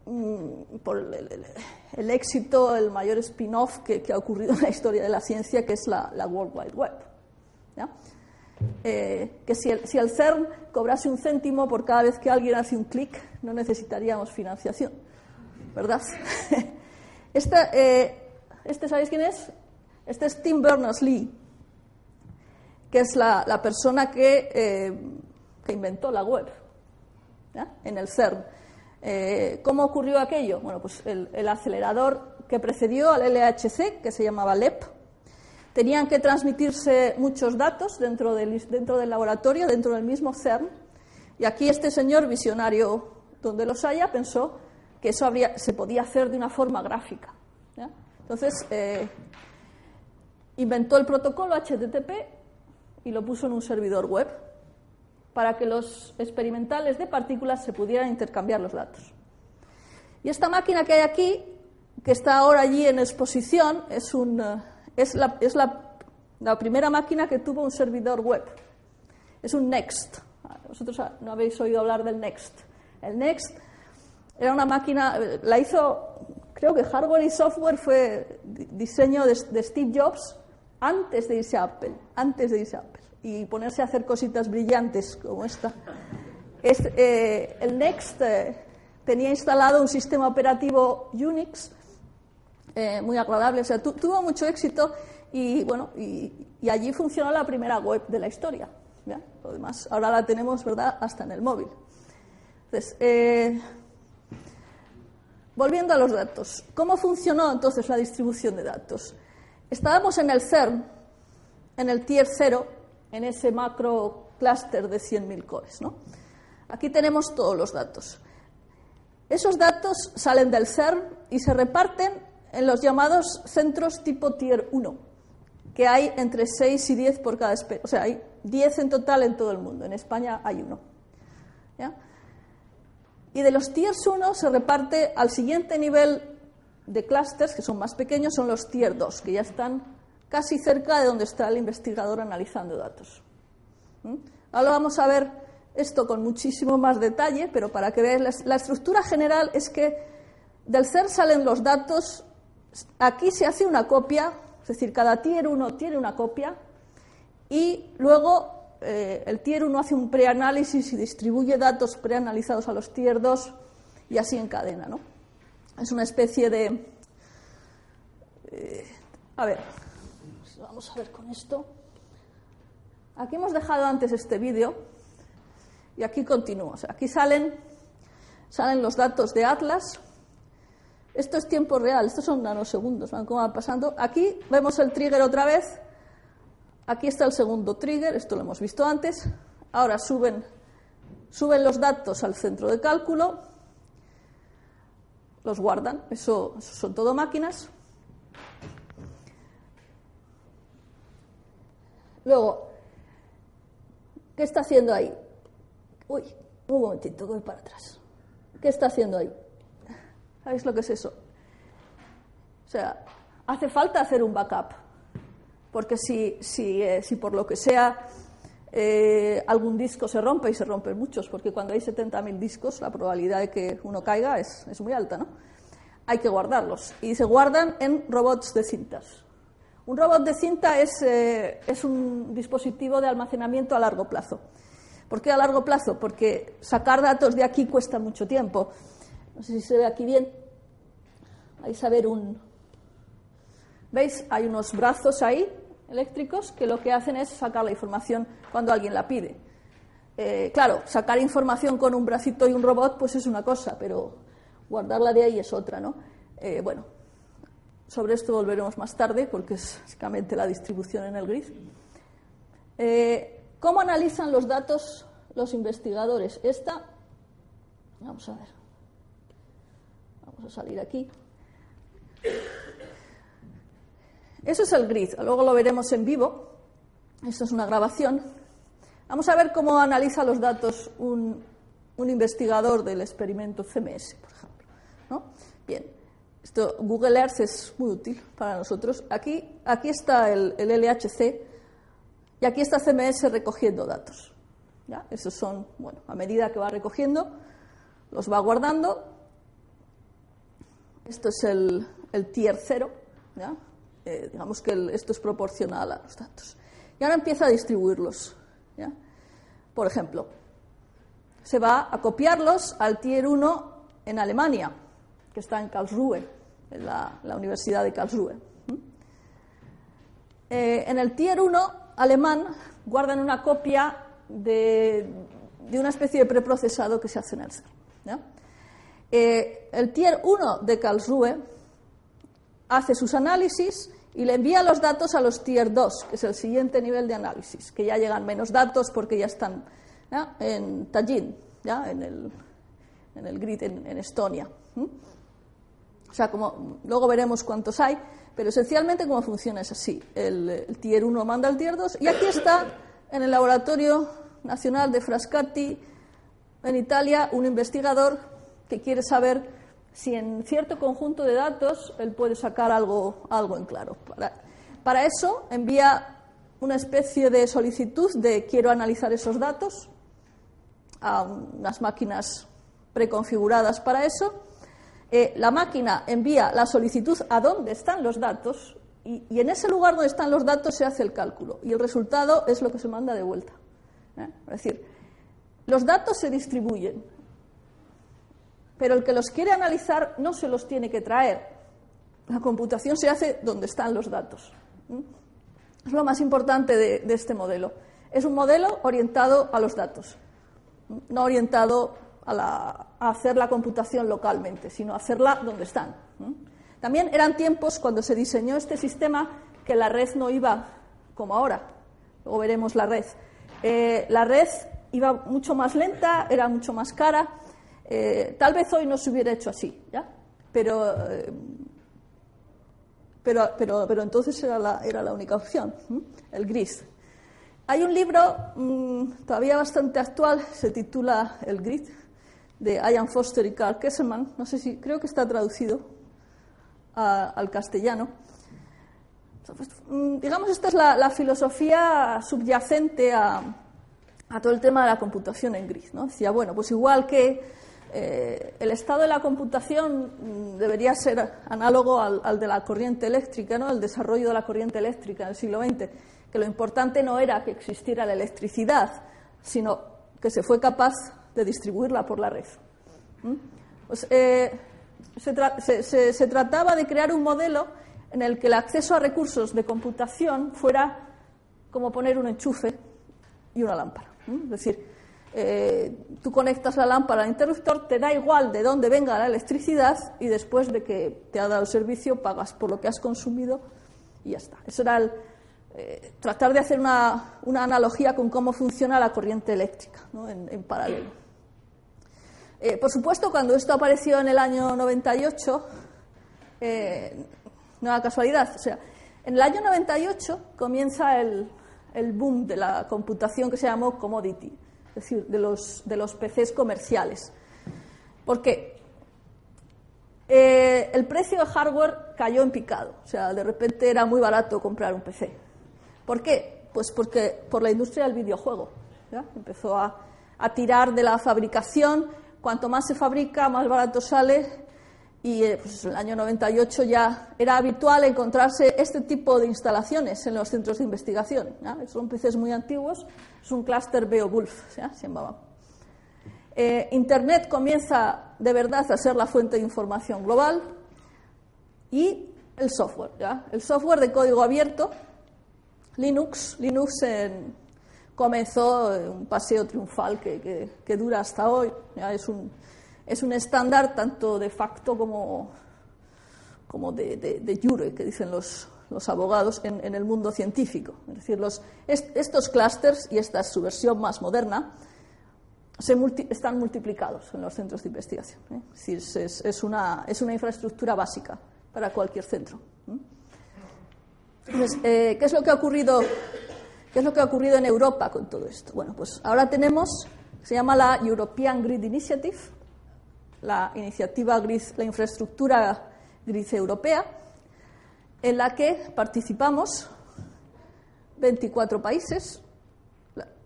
mm, por el, éxito, el mayor spin-off que, ha ocurrido en la historia de la ciencia, que es la, World Wide Web. Eh, que si el, si el CERN cobrase un céntimo por cada vez que alguien hace un clic, no necesitaríamos financiación. ¿Verdad? (laughs) Este, este, ¿sabéis quién es? Este es Tim Berners-Lee, que es la, persona que, eh, que, inventó la web en el CERN. Eh, ¿Cómo ocurrió aquello? Bueno, pues el, el, acelerador que precedió al LHC, que se llamaba LEP, tenían que transmitirse muchos datos dentro del, dentro del laboratorio, dentro del mismo CERN, y aquí este señor visionario, donde los haya, pensó que eso habría, se podía hacer de una forma gráfica. ¿ya? Entonces, eh, inventó el protocolo HTTP y lo puso en un servidor web para que los experimentales de partículas se pudieran intercambiar los datos. Y esta máquina que hay aquí, que está ahora allí en exposición, es, un, es, la, es la, la primera máquina que tuvo un servidor web. Es un Next. Vosotros no habéis oído hablar del Next. El Next era una máquina, la hizo, creo que hardware y software fue diseño de, de, Steve Jobs antes de irse a Apple, antes de irse a Apple, y ponerse a hacer cositas brillantes como esta. Es, eh, el Next eh, tenía instalado un sistema operativo Unix eh, muy agradable, o sea, tu, tuvo mucho éxito y bueno, y, allí funcionó la primera web de la historia. ¿ya? Lo demás, ahora la tenemos, ¿verdad?, hasta en el móvil. Entonces, Volviendo a los datos, ¿cómo funcionó entonces la distribución de datos? Estábamos en el CERN, en el tier 0, en ese macro clúster de 100.000 cores. ¿no? Aquí tenemos todos los datos. Esos datos salen del CERN y se reparten en los llamados centros tipo tier 1, que hay entre 6 y 10 por cada especie. O sea, hay 10 en total en todo el mundo. En España hay uno. ¿Ya? Y de los tiers 1 se reparte al siguiente nivel de clústeres, que son más pequeños, son los tier 2, que ya están casi cerca de donde está el investigador analizando datos. ¿Mm? Ahora vamos a ver esto con muchísimo más detalle, pero para que veáis, la estructura general es que del CERN salen los datos, aquí se hace una copia es decir, cada tier 1 tiene una copia y luego eh, el tier 1 hace un preanálisis y distribuye datos preanalizados a los tier 2 y así en cadena. ¿no? Es una especie de... Eh, a ver, vamos a ver con esto. Aquí hemos dejado antes este vídeo y aquí continúo. aquí salen, salen los datos de Atlas. Esto es tiempo real, estos son nanosegundos, van como pasando. Aquí vemos el trigger otra vez. Aquí está el segundo trigger, esto lo hemos visto antes. Ahora suben, suben los datos al centro de cálculo, los guardan, eso, son todo máquinas. Luego, ¿qué está haciendo ahí? Uy, un momentito, voy para atrás. ¿Qué está haciendo ahí? ¿Sabéis lo que es eso? O sea, hace falta hacer un backup, porque si, si, eh, si por lo que sea eh, algún disco se rompe, y se rompen muchos, porque cuando hay 70.000 discos la probabilidad de que uno caiga es, es muy alta, ¿no? Hay que guardarlos, y se guardan en robots de cintas. Un robot de cinta es, eh, es un dispositivo de almacenamiento a largo plazo. ¿Por qué a largo plazo? Porque sacar datos de aquí cuesta mucho tiempo. No sé si se ve aquí bien. Vais a ver un. ¿Veis? Hay unos brazos ahí eléctricos que lo que hacen es sacar la información cuando alguien la pide. Eh, claro, sacar información con un bracito y un robot, pues es una cosa, pero guardarla de ahí es otra, ¿no? Eh, bueno, sobre esto volveremos más tarde, porque es básicamente la distribución en el grid. Eh, ¿Cómo analizan los datos los investigadores? Esta, vamos a ver, vamos a salir aquí. Eso es el grid, luego lo veremos en vivo. Esto es una grabación. Vamos a ver cómo analiza los datos un, investigador del experimento CMS, por ejemplo. ¿no? Bien. Esto, Google Earth es muy útil para nosotros. Aquí, aquí está el, LHC y aquí está CMS recogiendo datos. ¿ya? Esos son, bueno, a medida que va recogiendo, los va guardando. Esto es el, tier 0, eh, digamos que esto es proporcional a los datos. Y ahora empieza a distribuirlos. Por ejemplo, se va a copiarlos al tier 1 en Alemania que está en Karlsruhe, en la, Universidad de Karlsruhe. Eh, en el Tier 1 alemán guardan una copia de, una especie de preprocesado que se hace en el CERN. Eh, el Tier 1 de Karlsruhe hace sus análisis y le envía los datos a los Tier 2, que es el siguiente nivel de análisis, que ya llegan menos datos porque ya están en Tallinn, ¿ya? En, el, en el grid en, Estonia. O sea, como luego veremos cuántos hay, pero esencialmente cómo funciona es así. El, Tier 1 manda al Tier 2 y aquí está en el Laboratorio Nacional de Frascati en Italia un investigador que quiere saber si en cierto conjunto de datos él puede sacar algo, algo en claro. Para, para eso envía una especie de solicitud de quiero analizar esos datos a unas máquinas preconfiguradas para eso eh, la máquina envía la solicitud a dónde están los datos y, en ese lugar donde están los datos se hace el cálculo y el resultado es lo que se manda de vuelta. ¿eh? Es decir, los datos se distribuyen, pero el que los quiere analizar no se los tiene que traer. La computación se hace donde están los datos. Es lo más importante de, este modelo. Es un modelo orientado a los datos, no orientado a, hacer la computación localmente, sino hacerla donde están. También eran tiempos cuando se diseñó este sistema que la red no iba como ahora. Luego veremos la red. Eh, la red iba mucho más lenta, era mucho más cara. Eh, tal vez hoy no se hubiera hecho así, ¿ya? Pero, eh, pero, pero, entonces era la, era la única opción, el gris. Hay un libro mm, todavía bastante actual, se titula El Grid, de Ian Foster y Carl Kesselman, no sé si, creo que está traducido al castellano. Mm, digamos, esta es la, filosofía subyacente a, todo el tema de la computación en gris. ¿no? Decía, bueno, pues igual que eh, el estado de la computación mm, debería ser análogo al, de la corriente eléctrica, ¿no? el desarrollo de la corriente eléctrica en el siglo XX, que lo importante no era que existiera la electricidad, sino que se fue capaz de distribuirla por la red. Pues, eh, se, trataba de crear un modelo en el que el acceso a recursos de computación fuera como poner un enchufe y una lámpara. Es decir, eh, tú conectas la lámpara al interruptor, te da igual de dónde venga la electricidad y después de que te ha dado servicio pagas por lo que has consumido y ya está. Eso era el, eh, tratar de hacer una, analogía con cómo funciona la corriente eléctrica en, paralelo. Eh, por supuesto, cuando esto apareció en el año 98, no era casualidad. O sea, en el año 98 comienza el, el boom de la computación que se llamó commodity es decir, de los, de los PCs comerciales. ¿Por qué? Eh, el precio de hardware cayó en picado, o sea, de repente era muy barato comprar un PC. ¿Por qué? Pues porque por la industria del videojuego. Empezó a, a tirar de la fabricación, cuanto más se fabrica, más barato sale, y eh, pues, en el año 98 ya era habitual encontrarse este tipo de instalaciones en los centros de investigación. Son PCs muy antiguos, es un clúster Beowulf, se llamaba. Eh, Internet comienza de verdad a ser la fuente de información global y el software, el software de código abierto, Linux, Linux comenzó un paseo triunfal que, que dura hasta hoy, es un es un estándar tanto de facto como, como de, de, jure, que dicen los, los abogados en, el mundo científico. Es decir, los, estos clústeres y esta es su versión más moderna se están multiplicados en los centros de investigación. ¿eh? Es, decir, es, una, es, una, infraestructura básica para cualquier centro. Entonces, eh, ¿qué, es lo que ha ocurrido, ¿qué es lo que ha ocurrido en Europa con todo esto? Bueno, pues ahora tenemos, se llama la European Grid Initiative, la iniciativa GRID, la infraestructura GRID europea, en la que participamos 24 países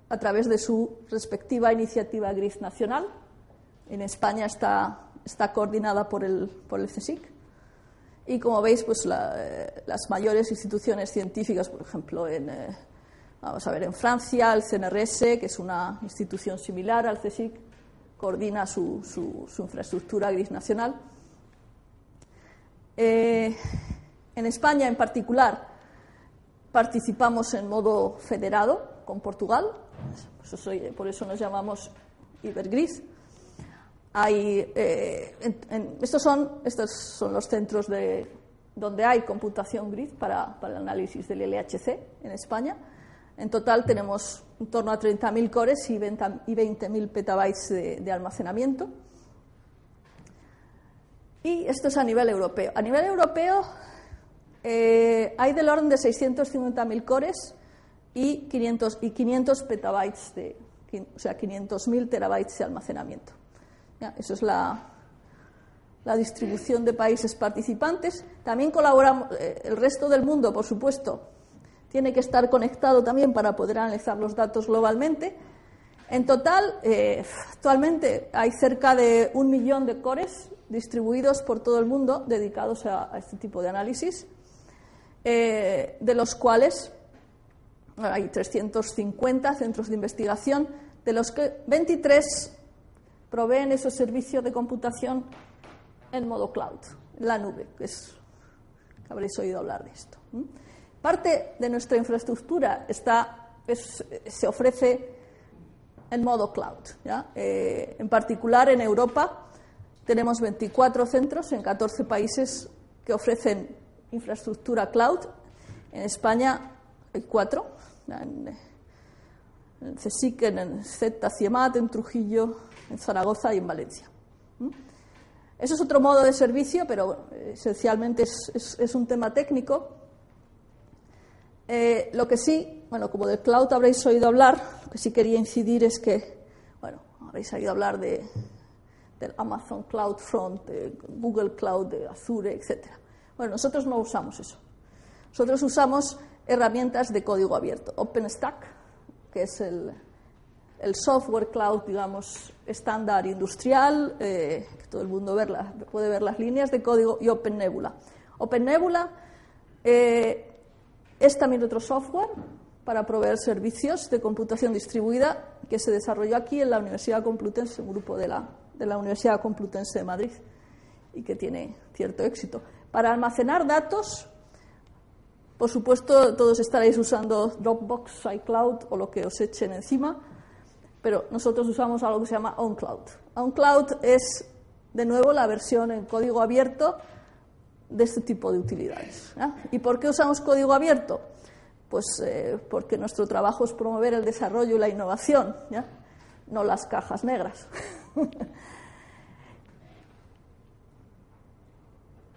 a través de su respectiva iniciativa GRID nacional. En España está, está coordinada por el, por el CSIC. Y como veis, pues eh, las mayores instituciones científicas, por ejemplo, en, eh, vamos a ver, en Francia, el CNRS, que es una institución similar al CSIC, coordina su, infraestructura gris nacional. Eh, en España, en particular, participamos en modo federado con Portugal, por eso nos llamamos Ibergris. Eh, estos, son, los centros de, donde hay computación grid para, para el análisis del LHC en España. En total tenemos en torno a 30.000 cores y 20.000 petabytes de, almacenamiento. Y esto es a nivel europeo. A nivel europeo eh, hay del orden de 650.000 cores y 500, y 500 petabytes, de, o sea, 500.000 terabytes de almacenamiento. eso es la, la, distribución de países participantes. También colaboramos eh, el resto del mundo, por supuesto, tiene que estar conectado también para poder analizar los datos globalmente. En total, eh, actualmente hay cerca de un millón de cores distribuidos por todo el mundo dedicados a, este tipo de análisis, eh, de los cuales hay 350 centros de investigación, de los que 23 proveen esos servicios de computación en modo cloud, en la nube, que, es, habréis oído hablar de esto. Parte de nuestra infraestructura está, se ofrece en modo cloud. Eh, en particular, en Europa tenemos 24 centros en 14 países que ofrecen infraestructura cloud. En España hay cuatro, en, en en Z, CIEMAT, en Trujillo, en Zaragoza y en Valencia. Eso es otro modo de servicio, pero esencialmente es un tema técnico eh, lo que sí, bueno, como del cloud habréis oído hablar, lo que sí quería incidir es que, bueno, habréis oído hablar de, del Amazon Cloud Front, de Google Cloud, de Azure, etc. Bueno, nosotros no usamos eso. Nosotros usamos herramientas de código abierto. OpenStack, que es el, el software cloud, digamos, estándar industrial, eh, que todo el mundo puede ver las líneas de código, y OpenNebula. OpenNebula eh, es también otro software para proveer servicios de computación distribuida que se desarrolló aquí en la Universidad Complutense, un grupo de la, de la Universidad Complutense de Madrid, y que tiene cierto éxito. Para almacenar datos, por supuesto, todos estaréis usando Dropbox, iCloud o lo que os echen encima, pero nosotros usamos algo que se llama OnCloud. OnCloud es, de nuevo, la versión en código abierto de este tipo de utilidades. ¿Y por qué usamos código abierto? Pues eh, porque nuestro trabajo es promover el desarrollo y la innovación, no las cajas negras. (laughs)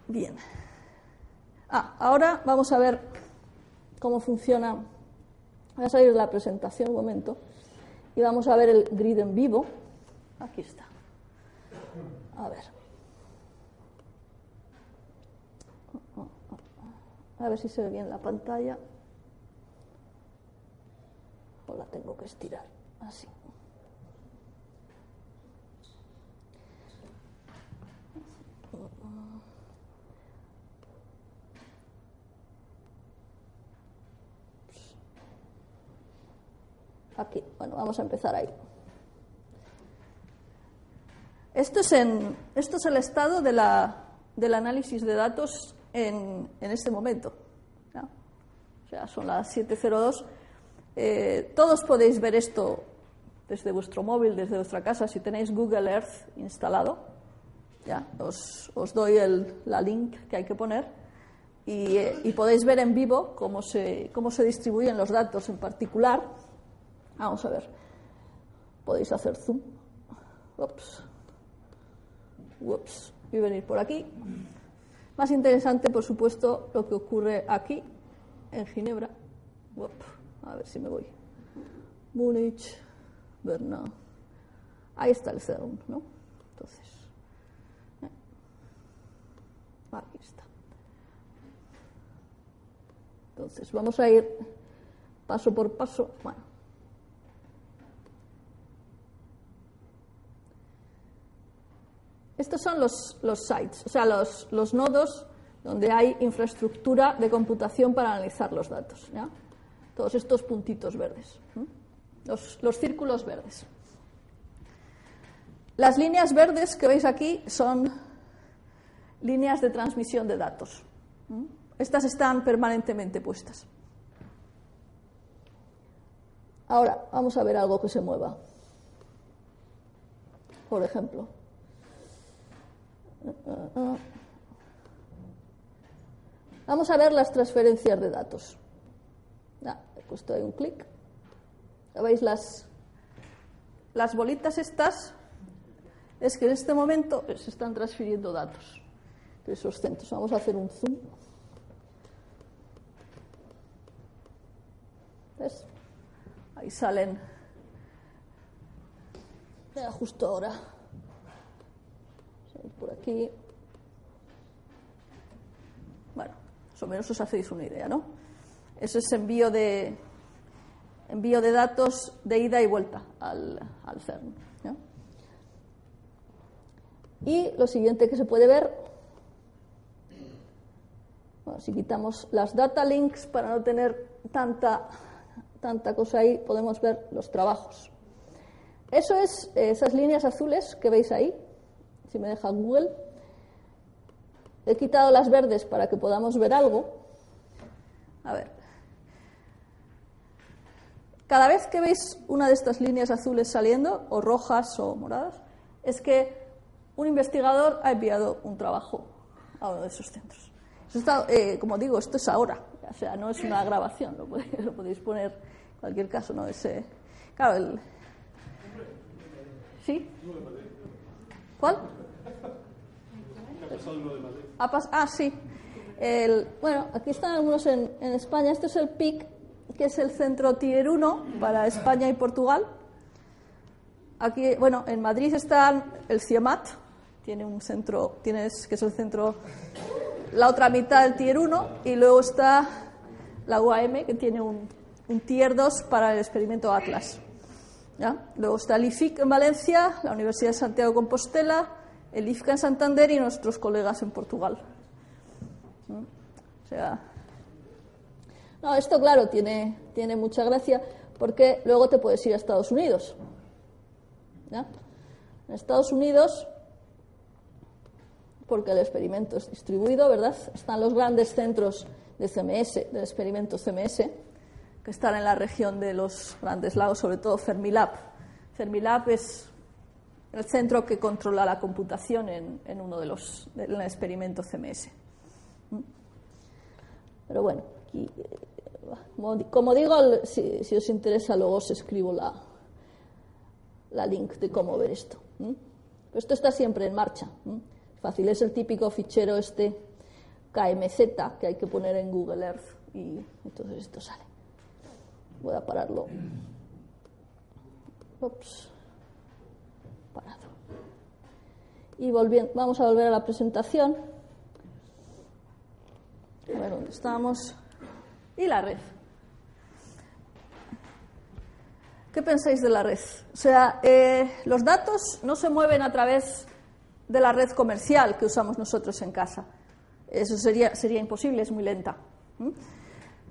Bien. Ah, ahora vamos a ver cómo funciona. Voy a salir de la presentación un momento y vamos a ver el grid en vivo. Aquí está. A ver. A ver si se ve bien la pantalla. O la tengo que estirar. Así. Aquí. Bueno, vamos a empezar ahí. Esto es, en, esto es el estado de la, del análisis de datos en, en este momento. O sea, son las 7.02. Eh, todos podéis ver esto desde vuestro móvil, desde vuestra casa, si tenéis Google Earth instalado. Ya, os, doy el, la link que hay que poner y, eh, y, podéis ver en vivo cómo se, cómo se distribuyen los datos en particular. Vamos a ver. Podéis hacer zoom. Ups. Ups. Y venir por aquí. Más interesante, por supuesto, lo que ocurre aquí, en Ginebra. a ver si me voy. Múnich, Berna. Ahí está el CERN, ¿no? Entonces. Eh, aquí está. Entonces, vamos a ir paso por paso. Bueno. Estos son los, los sites, o sea, los, los, nodos donde hay infraestructura de computación para analizar los datos. Todos estos puntitos verdes, los, los, círculos verdes. Las líneas verdes que veis aquí son líneas de transmisión de datos. Estas están permanentemente puestas. Ahora, vamos a ver algo que se mueva. Por ejemplo, Vamos a ver las transferencias de datos. he puesto ahí un clic. ¿Veis las, las bolitas estas? Es que en este momento se están transfiriendo datos de esos centros. Vamos a hacer un zoom. ¿Ves? Ahí salen. justo ahora por aquí. Bueno, más o menos os hacéis una idea, ¿no? Eso es envío de, envío de datos de ida y vuelta al, al CERN. Y lo siguiente que se puede ver, bueno, si quitamos las data links para no tener tanta, tanta cosa ahí, podemos ver los trabajos. Eso es esas líneas azules que veis ahí, si me deja Google. He quitado las verdes para que podamos ver algo. A ver. Cada vez que veis una de estas líneas azules saliendo, o rojas o moradas, es que un investigador ha enviado un trabajo a uno de esos centros. Eh, como digo, esto es ahora, o sea, no es una grabación, lo podéis, poner en cualquier caso, ¿no? Es, claro, el... ¿Sí? ¿Cuál? ah, sí. bueno, aquí están algunos en, España. Este es el PIC, que es el centro Tier 1 para España y Portugal. Aquí, bueno, en Madrid está el CIEMAT, tiene un centro, tienes, que es el centro, la otra mitad del Tier 1, y luego está la UAM, que tiene un, un Tier 2 para el experimento Atlas. Luego está el IFIC en Valencia, la Universidad de Santiago de Compostela, el IFCA en Santander y nuestros colegas en Portugal. O sea, no, esto claro tiene, tiene mucha gracia porque luego te puedes ir a Estados Unidos. En Estados Unidos, porque el experimento es distribuido, ¿verdad? Están los grandes centros de CMS, del experimento CMS, que están en la región de los Grandes Lagos, sobre todo Fermilab. Fermilab es el centro que controla la computación en, uno de los del experimento CMS. ¿Mm? Pero bueno, aquí, como digo, si, os interesa, luego os escribo la, la link de cómo ver esto. esto está siempre en marcha. Fácil, es el típico fichero este KMZ que hay que poner en Google Earth y entonces esto sale. Voy a pararlo. Ups. Parado. Y volviendo, vamos a volver a la presentación. A ver dónde estamos. Y la red. ¿Qué pensáis de la red? O sea, eh, los datos no se mueven a través de la red comercial que usamos nosotros en casa. Eso sería, sería imposible, es muy lenta.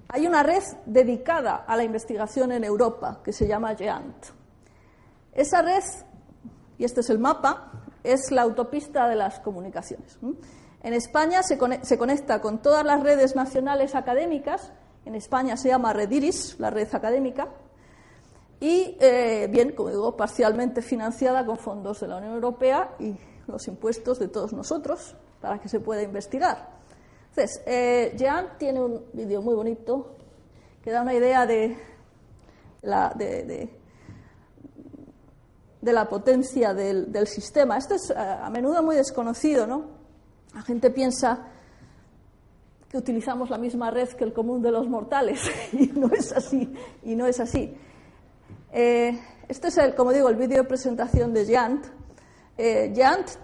Hay una red dedicada a la investigación en Europa que se llama GEANT. Esa red, y este es el mapa, es la autopista de las comunicaciones. En España se, conecta con todas las redes nacionales académicas. En España se llama Red Iris, la red académica. Y, eh, bien, como digo, parcialmente financiada con fondos de la Unión Europea y los impuestos de todos nosotros para que se pueda investigar. Entonces, eh, Jean tiene un vídeo muy bonito que da una idea de la, potencia del, sistema. Esto es a, a menudo muy desconocido, ¿no? La gente piensa que utilizamos la misma red que el común de los mortales (laughs) y no es así. Y no es así. Eh, este es, el, como digo, el vídeo de presentación de Jant. Eh,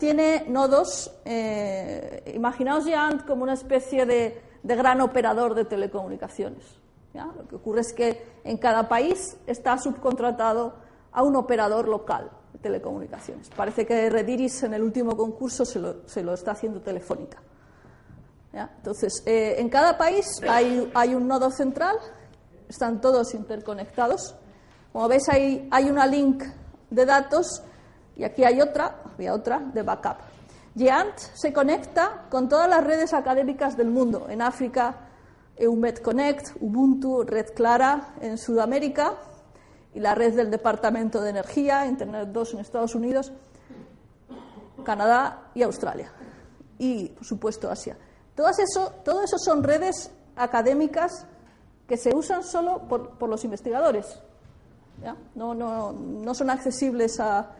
tiene nodos, eh, imaginaos Jant como una especie de, gran operador de telecomunicaciones. Lo que ocurre es que en cada país está subcontratado a un operador local de telecomunicaciones. Parece que Rediris en el último concurso se lo, está haciendo Telefónica. Entonces, eh, en cada país hay, un nodo central, están todos interconectados como veis, hay una link de datos y aquí hay otra, había otra de backup. GEANT se conecta con todas las redes académicas del mundo. En África, EUMED Connect, Ubuntu, Red Clara en Sudamérica y la red del Departamento de Energía, Internet 2 en Estados Unidos, Canadá y Australia. Y, por supuesto, Asia. Todo eso, todo eso son redes académicas que se usan solo por los investigadores. No, no, no son accesibles a.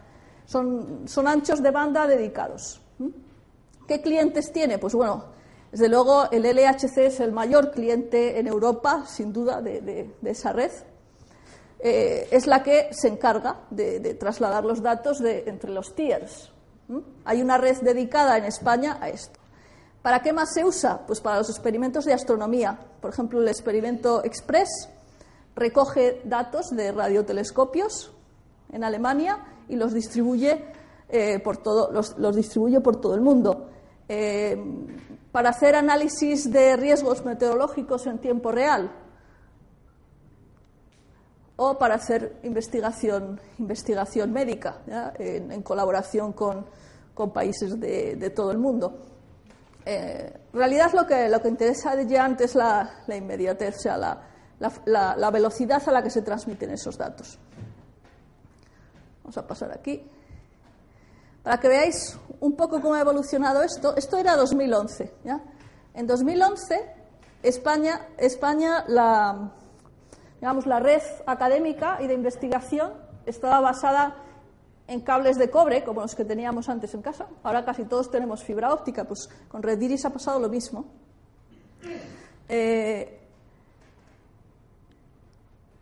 Son, anchos de banda dedicados. ¿Qué clientes tiene? Pues bueno, desde luego el LHC es el mayor cliente en Europa, sin duda, de, esa red. Eh, es la que se encarga de, trasladar los datos entre los tiers. Hay una red dedicada en España a esto. ¿Para qué más se usa? Pues para los experimentos de astronomía. Por ejemplo, el experimento Express recoge datos de radiotelescopios en Alemania y los distribuye, eh, por, todo, los, distribuye por todo el mundo. Eh, para hacer análisis de riesgos meteorológicos en tiempo real o para hacer investigación, investigación médica en, colaboración con, países de, todo el mundo. Eh, en realidad lo que, lo que interesa de ya es la, la inmediatez, o sea, la, la, velocidad a la que se transmiten esos datos. Vamos a pasar aquí. Para que veáis un poco cómo ha evolucionado esto, esto era 2011. ¿ya? En 2011, España, España la, digamos, la red académica y de investigación estaba basada en cables de cobre, como los que teníamos antes en casa. Ahora casi todos tenemos fibra óptica, pues con Red Iris ha pasado lo mismo. Eh,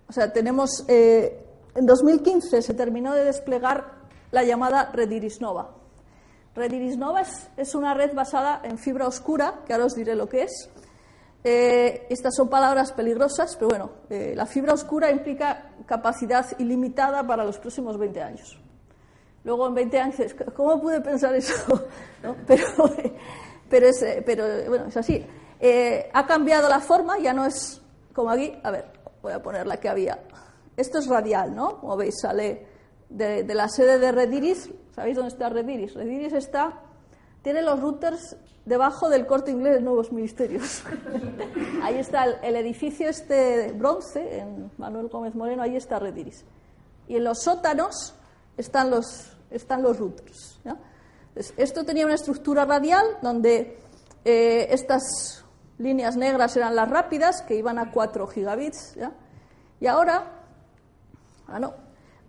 o sea, tenemos. Eh, en 2015 se terminó de desplegar la llamada Red Iris Nova. Red Iris Nova es, una red basada en fibra oscura, que ahora os diré lo que es, Eh, estas son palabras peligrosas, pero bueno, eh, la fibra oscura implica capacidad ilimitada para los próximos 20 años. Luego en 20 años, ¿cómo pude pensar eso? (laughs) Pero, (laughs) pero, es, pero bueno, es así. ha cambiado la forma, ya no es como aquí. A ver, voy a poner la que había. Esto es radial, ¿no? Como veis, sale de, la sede de Rediris. ¿Sabéis dónde está Rediris? Rediris está, tiene los routers debajo del corte inglés de Nuevos Ministerios. (laughs) ahí está el, edificio este bronce, en Manuel Gómez Moreno, ahí está Rediris. Y en los sótanos están los, están los routers. esto tenía una estructura radial donde eh, estas líneas negras eran las rápidas, que iban a 4 gigabits. Y ahora Ah, no.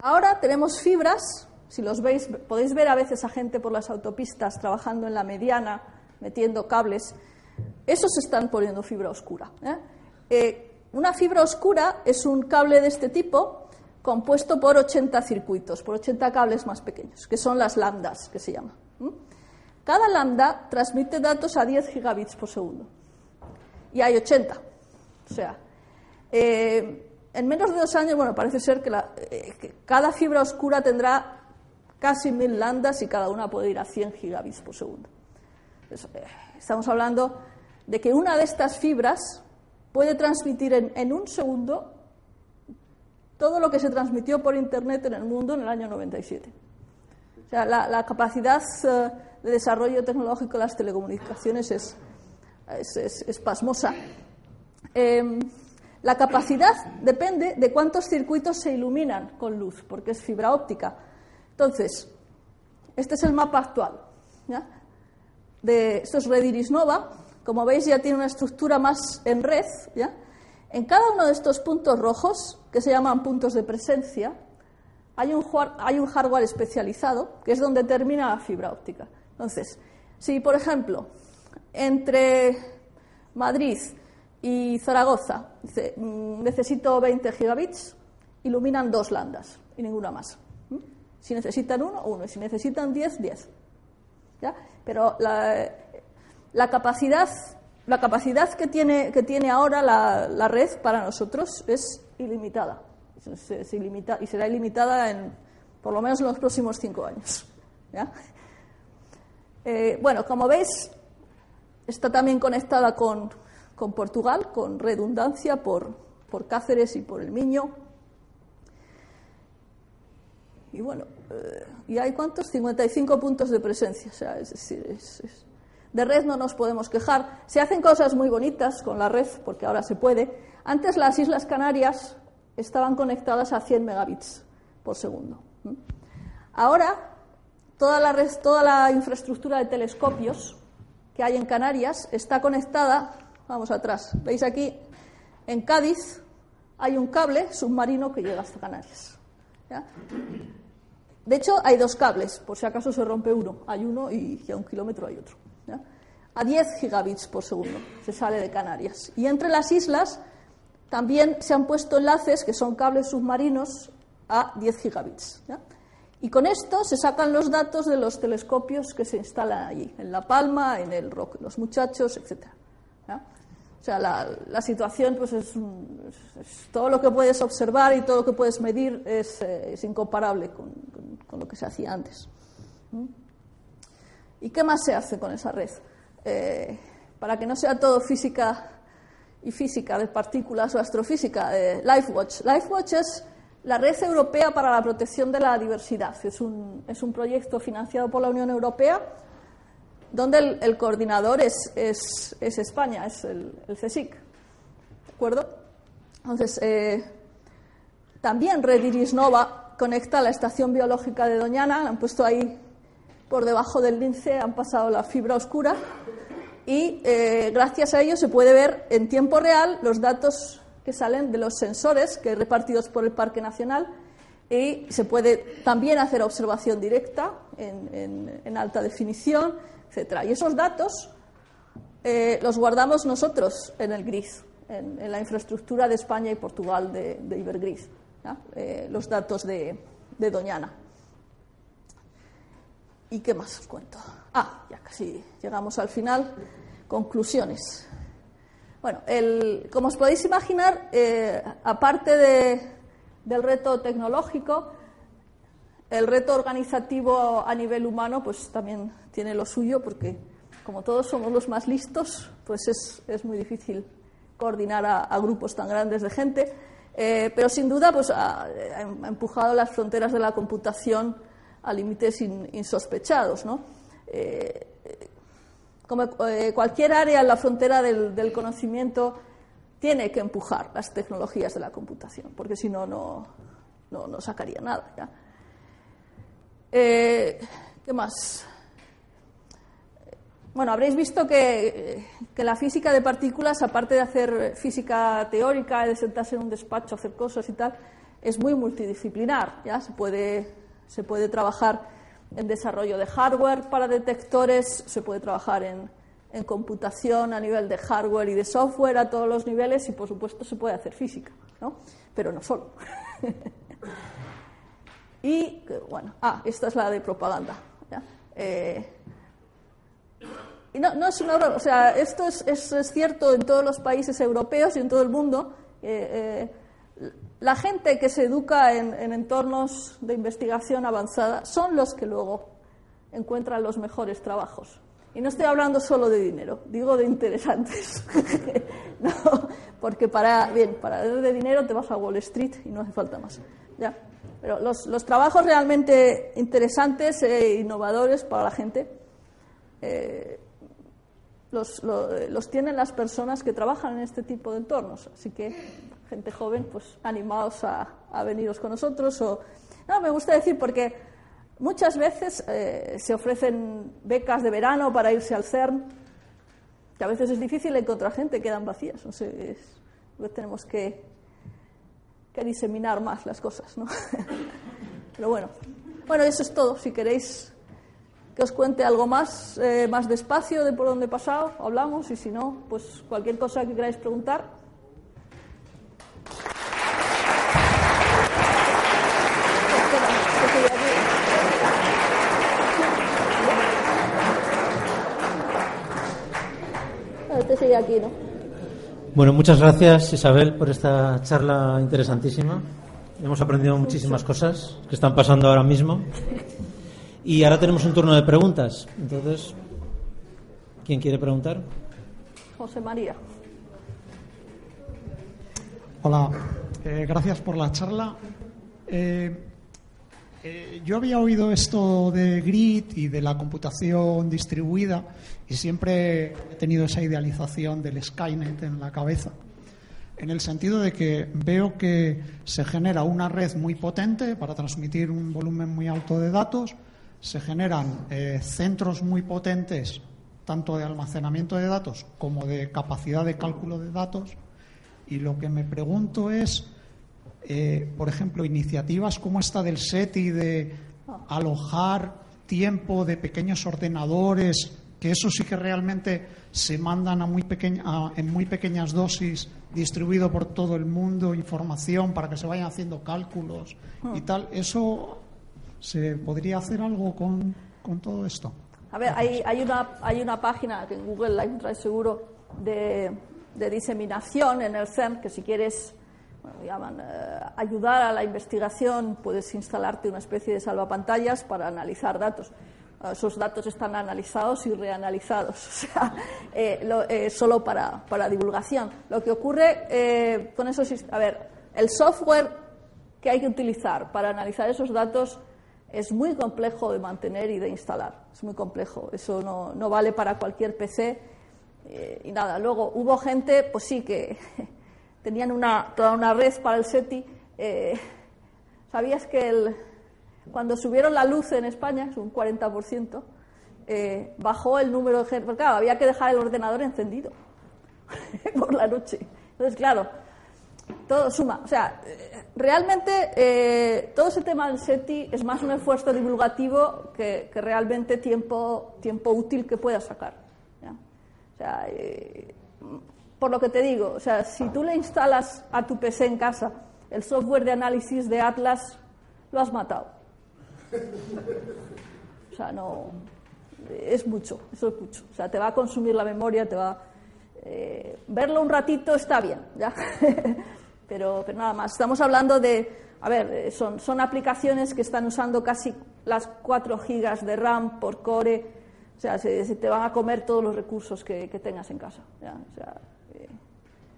Ahora tenemos fibras, si los veis, podéis ver a veces a gente por las autopistas trabajando en la mediana, metiendo cables. Esos están poniendo fibra oscura. ¿eh? Eh, una fibra oscura es un cable de este tipo compuesto por 80 circuitos, por 80 cables más pequeños, que son las lambdas, que se llama. Cada lambda transmite datos a 10 gigabits por segundo. Y hay 80. O sea, eh, en menos de dos años, bueno, parece ser eh, que, cada fibra oscura tendrá casi mil lambdas y cada una puede ir a 100 gigabits por segundo. Eh, estamos hablando de que una de estas fibras puede transmitir en, un segundo todo lo que se transmitió por Internet en el mundo en el año 97. O sea, la, capacidad eh, de desarrollo tecnológico de las telecomunicaciones es, es, pasmosa. Em, la capacidad depende de cuántos circuitos se iluminan con luz, porque es fibra óptica. Entonces, este es el mapa actual. De, esto es red Iris Nova. Como veis, ya tiene una estructura más en red. En cada uno de estos puntos rojos, que se llaman puntos de presencia, hay un, hay un hardware especializado, que es donde termina la fibra óptica. Entonces, si, por ejemplo, entre Madrid y Zaragoza dice, mm, necesito 20 gigabits, iluminan dos landas y ninguna más. Si necesitan uno, uno. Y si necesitan 10, 10. ¿Ya? Pero la, capacidad, la capacidad que, tiene, que tiene ahora la, red para nosotros es ilimitada. y será ilimitada en por lo menos en los próximos cinco años. Eh, bueno, como veis, está también conectada con, con Portugal, con redundancia por, por Cáceres y por el Miño. Y bueno, eh, ¿y hay cuántos? 55 puntos de presencia. De red no nos podemos quejar. Se hacen cosas muy bonitas con la red, porque ahora se puede. Antes las Islas Canarias estaban conectadas a 100 megabits por segundo. Ahora, toda la, red, toda la infraestructura de telescopios que hay en Canarias está conectada Vamos atrás. ¿Veis aquí? En Cádiz hay un cable submarino que llega hasta Canarias. De hecho, hay dos cables, por si acaso se rompe uno. Hay uno y, a un kilómetro hay otro. A 10 gigabits por segundo se sale de Canarias. Y entre las islas también se han puesto enlaces que son cables submarinos a 10 gigabits. Y con esto se sacan los datos de los telescopios que se instalan allí, en La Palma, en el Rock, los muchachos, etcétera. O sea, la, situación pues es, todo lo que puedes observar y todo lo que puedes medir es, eh, incomparable con, lo que se hacía antes. ¿Mm? ¿Y qué más se hace con esa red? Eh, para que no sea todo física y física de partículas o astrofísica, eh, LifeWatch. LifeWatch es la red europea para la protección de la diversidad. Es un, es un proyecto financiado por la Unión Europea donde el, coordinador es, es, es, España, es el, el, CSIC. ¿De acuerdo? Entonces, eh, también Red Iris Nova conecta la estación biológica de Doñana, han puesto ahí por debajo del lince, han pasado la fibra oscura y eh, gracias a ello se puede ver en tiempo real los datos que salen de los sensores que repartidos por el Parque Nacional y se puede también hacer observación directa en alta definición y esos datos eh, los guardamos nosotros en el GRIS, en, la infraestructura de España y Portugal de, Ibergris, eh, los datos de, Doñana. ¿Y qué más os cuento? Ah, ya casi llegamos al final. Conclusiones. Bueno, el, como os podéis imaginar, eh, aparte de, del reto tecnológico, el reto organizativo a nivel humano pues también tiene lo suyo porque como todos somos los más listos, pues es, es muy difícil coordinar a, grupos tan grandes de gente. Eh, pero sin duda pues, ha, empujado las fronteras de la computación a límites in, insospechados. ¿no? Eh, como eh, cualquier área en la frontera del, conocimiento tiene que empujar las tecnologías de la computación, porque si no, no, no sacaría nada. ¿ya? Eh, ¿Qué más? Bueno, habréis visto que, que, la física de partículas, aparte de hacer física teórica, de sentarse en un despacho, hacer cosas y tal, es muy multidisciplinar. ¿ya? Se, puede, se puede trabajar en desarrollo de hardware para detectores, se puede trabajar en, en, computación a nivel de hardware y de software a todos los niveles y, por supuesto, se puede hacer física, ¿no? pero no solo. (laughs) y, bueno, ah, esta es la de propaganda. Eh, y no, no, es una broma, o sea, esto es, es, es, cierto en todos los países europeos y en todo el mundo. Eh, eh, la gente que se educa en, en, entornos de investigación avanzada son los que luego encuentran los mejores trabajos. Y no estoy hablando solo de dinero, digo de interesantes. (laughs) porque para, bien, para de dinero te vas a Wall Street y no hace falta más. ¿ya? Pero los, trabajos realmente interesantes e innovadores para la gente eh, los, lo, los, tienen las personas que trabajan en este tipo de entornos. Así que, gente joven, pues animaos a, a veniros con nosotros. O... No, me gusta decir porque muchas veces eh, se ofrecen becas de verano para irse al CERN, que a veces es difícil encontrar gente, quedan vacías. No sé, es, tenemos que, que diseminar más las cosas, ¿no? (laughs) Pero bueno, bueno, eso es todo. Si queréis que os cuente algo más, eh, más despacio de por dónde he pasado, hablamos y si no, pues cualquier cosa que queráis preguntar. Este sigue aquí, ¿no? Bueno, muchas gracias Isabel por esta charla interesantísima. Hemos aprendido muchísimas cosas que están pasando ahora mismo. Y ahora tenemos un turno de preguntas. Entonces, ¿quién quiere preguntar? José María. Hola, eh, gracias por la charla. Eh, eh, yo había oído esto de grid y de la computación distribuida y siempre he tenido esa idealización del Skynet en la cabeza, en el sentido de que veo que se genera una red muy potente para transmitir un volumen muy alto de datos, se generan eh, centros muy potentes, tanto de almacenamiento de datos como de capacidad de cálculo de datos. Y lo que me pregunto es, eh, por ejemplo, iniciativas como esta del SETI de alojar tiempo de pequeños ordenadores, que eso sí que realmente se mandan a muy pequeña, a, en muy pequeñas dosis, distribuido por todo el mundo, información para que se vayan haciendo cálculos y tal. Eso ¿Se podría hacer algo con, con todo esto? A ver, hay, hay, una, hay una página que en Google la encontráis seguro de, de, diseminación en el CERN que si quieres bueno, llaman, eh, ayudar a la investigación puedes instalarte una especie de salvapantallas para analizar datos. Esos datos están analizados y reanalizados, (laughs) o sea, eh, lo, eh, solo para, para, divulgación. Lo que ocurre eh, con esos. A ver, el software que hay que utilizar para analizar esos datos es muy complejo de mantener y de instalar. Es muy complejo. Eso no, no vale para cualquier PC. Eh, y nada, luego hubo gente, pues sí, que (laughs) tenían una, toda una red para el SETI. Eh, ¿Sabías que el, cuando subieron la luz en España, es un 40%, eh, bajó el número de gente? Porque claro, había que dejar el ordenador encendido (laughs) por la noche. Entonces, claro, todo suma. O sea, realmente eh, todo ese tema del SETI es más un esfuerzo divulgativo que, realmente tiempo, tiempo útil que pueda sacar. O sea, eh, por lo que te digo, o sea, si tú le instalas a tu PC en casa el software de análisis de Atlas, lo has matado. (laughs) O sea, no. Es mucho, eso es mucho. O sea, te va a consumir la memoria, te va eh, verlo un ratito está bien, ¿ya? (laughs) pero, pero nada más. Estamos hablando de, a ver, eh, son, son aplicaciones que están usando casi las 4 gigas de RAM por core, o sea, se, te van a comer todos los recursos que, que tengas en casa. ¿ya? O sea, eh,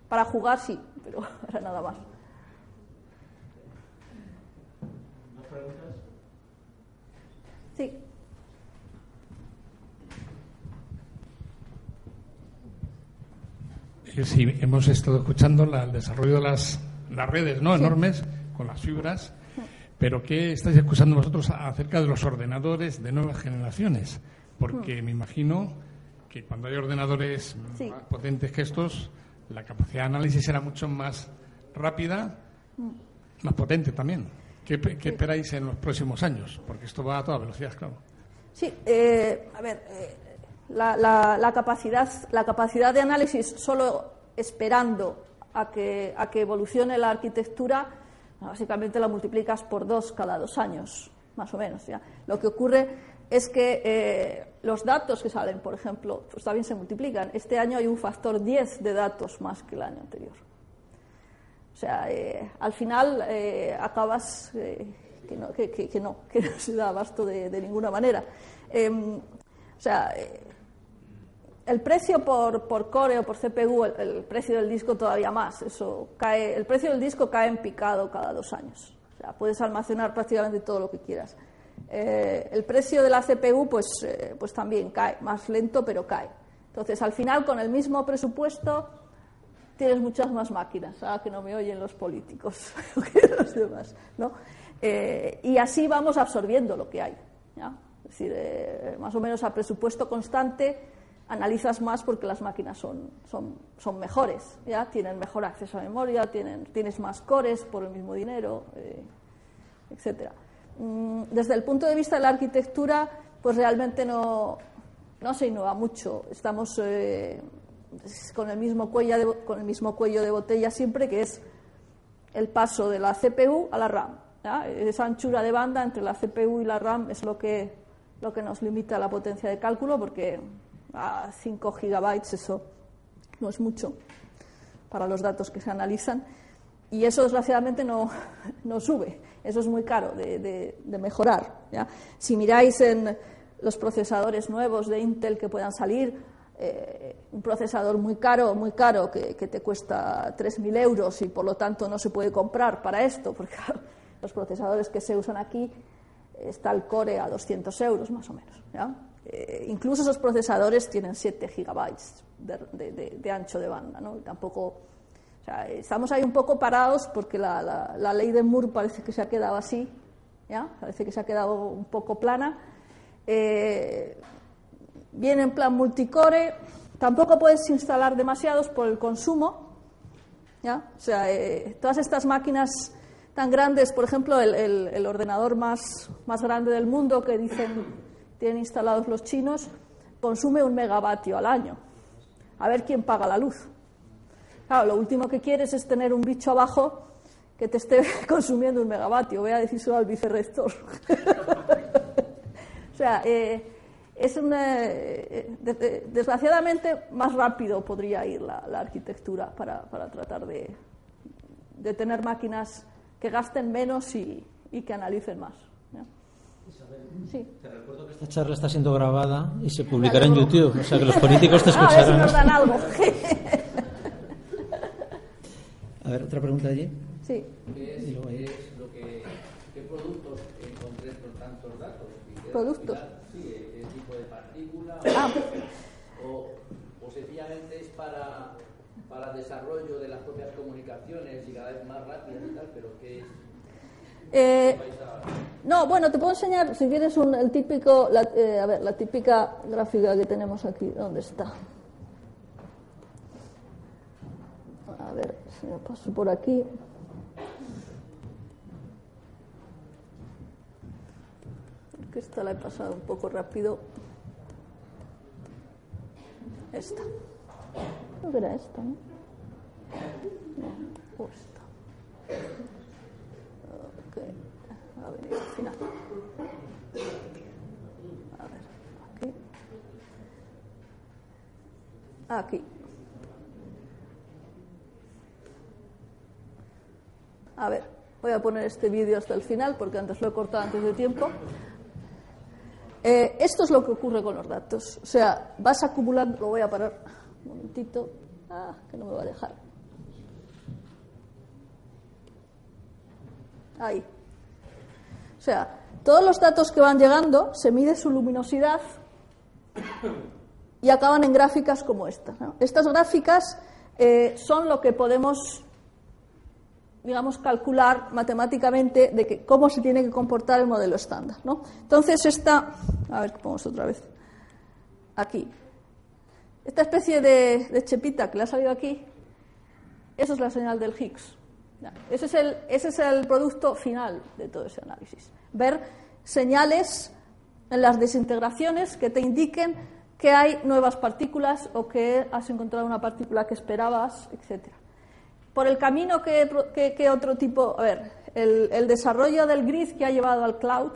para jugar sí, pero (laughs) para nada más. Sí. Eh, Sí, hemos estado escuchando la- el desarrollo de las, las redes ¿no? enormes con las fibras, pero ¿qué estáis escuchando vosotros acerca de los ordenadores de nuevas generaciones? Porque me imagino que cuando hay ordenadores Sí. más potentes que estos, la capacidad de análisis será mucho más rápida, más potente también. ¿Qué, qué esperáis en los próximos años? Porque esto va a toda velocidad, claro. Sí, eh, a ver, eh, la, la- la capacidad, la capacidad de análisis solo esperando a que, a que evolucione la arquitectura, básicamente la multiplicas por dos cada dos años, más o menos. ¿ya? Lo que ocurre es que eh, los datos que salen, por ejemplo, pues también se multiplican. Este año hay un factor 10 de datos más que el año anterior. O sea, eh, al final eh, acabas que, no, que, que- que no, (laughs) que no se da abasto de, de ninguna manera. Em, o sea, el precio por, por core o por CPU, el, precio del disco todavía más. Eso cae, el precio del disco cae en picado cada dos años. O sea, puedes almacenar prácticamente todo lo que quieras. Eh, el precio de la CPU, pues, eh, pues también cae, más lento, pero cae. Entonces, al final, con el mismo presupuesto, tienes muchas más máquinas, ah, que no me oyen los políticos (laughs) que los demás, ¿no? Eh, y así vamos absorbiendo lo que hay. Es decir, eh, más o menos a presupuesto constante analizas más porque las máquinas son, son, son mejores, ¿ya? Tienen mejor acceso a memoria, tienen, tienes más cores por el mismo dinero, eh, etcétera. Mm, Desde el punto de vista de la arquitectura, pues realmente no, no se innova mucho. Estamos eh, con, el mismo cuello de, con el mismo cuello de botella siempre, que es el paso de la CPU a la RAM. ¿ya? Esa anchura de banda entre la CPU y la RAM es lo que, lo que nos limita la potencia de cálculo, porque a 5 gigabytes eso no es mucho para los datos que se analizan. Y eso, desgraciadamente, no, (laughs) no sube. Eso es muy caro de, de- mejorar. ¿ya? Si miráis en los procesadores nuevos de Intel que puedan salir, eh, un procesador muy caro, muy caro, que, que te cuesta 3.000 euros y por lo tanto no se puede comprar para esto, porque (laughs) los procesadores que se usan aquí está el core a 200 euros más o menos. ¿ya? Eh, incluso esos procesadores tienen 7 gigabytes de, ancho de banda. ¿no? Tampoco, estamos ahí un poco parados porque la, ley de Moore parece que se ha quedado así, ¿ya? parece que se ha quedado un poco plana. Eh, viene en plan multicore, tampoco puedes instalar demasiados por el consumo. eh, todas estas máquinas tan grandes, por ejemplo, el, ordenador más grande del mundo que dicen tienen instalados los chinos, consume un megavatio al año. A ver quién paga la luz. Claro, lo último que quieres es tener un bicho abajo que te esté (laughs) consumiendo un megavatio. Voy a decírselo al vicerrector. (laughs) o sea, eh, es una, eh, de- de- desgraciadamente más rápido podría ir la, la arquitectura para, para tratar de, de tener máquinas que gasten menos y, y que analicen más. Sí. Te recuerdo que esta charla está siendo grabada y se publicará en YouTube, o sea que los políticos te Ah, (laughs) a ver si escucharán. nos dan algo. A ver, otra pregunta allí. sí. ¿Qué es, Y luego ahí. qué es lo que, qué productos en concreto tantos datos? ¿Y qué ¿Productos? Sí, ¿qué tipo de partícula? Ah, O, o sencillamente es para, para desarrollo de las propias comunicaciones y cada vez más rápidas y tal, pero ¿qué es? Eh, no, bueno, te puedo enseñar, si quieres, un, el típico, la, eh, a ver, la típica gráfica que tenemos aquí. ¿Dónde está? A ver, si me paso por aquí. Que esta la he pasado un poco rápido. Esta. Creo que era esta, ¿no? No, o esta que va a venir al final. A ver, aquí. Ah, aquí. A ver, voy a poner este vídeo hasta el final porque antes lo he cortado antes de tiempo. Eh, esto es lo que ocurre con los datos. O sea, vas acumulando, lo voy a parar un momentito, ah, que no me va a dejar. Ahí. O sea, todos los datos que van llegando se mide su luminosidad y acaban en gráficas como esta. Estas gráficas eh, son lo que podemos, digamos, calcular matemáticamente de que, cómo se tiene que comportar el modelo estándar. Entonces, esta, a ver, ponemos otra vez, aquí. Esta especie de, de chepita que le ha salido aquí, eso es la señal del Higgs. Ese es, el, ese es el producto final de todo ese análisis. Ver señales en las desintegraciones que te indiquen que hay nuevas partículas o que has encontrado una partícula que esperabas, etc. Por el camino que, otro tipo, a ver, el, desarrollo del grid que ha llevado al cloud,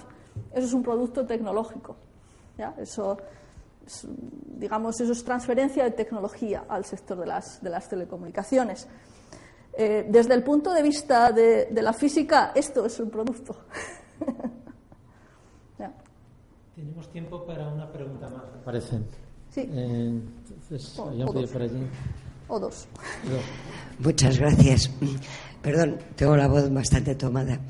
eso es un producto tecnológico. Eso, digamos, eso es transferencia de tecnología al sector de las, de las telecomunicaciones. Eh, desde el punto de vista de, de, la física, esto es un producto. (laughs) Tenemos tiempo para una pregunta más, parece. Sí. Eh, entonces, o, o dos. por allí. O dos. Muchas gracias. Perdón, tengo la voz bastante tomada.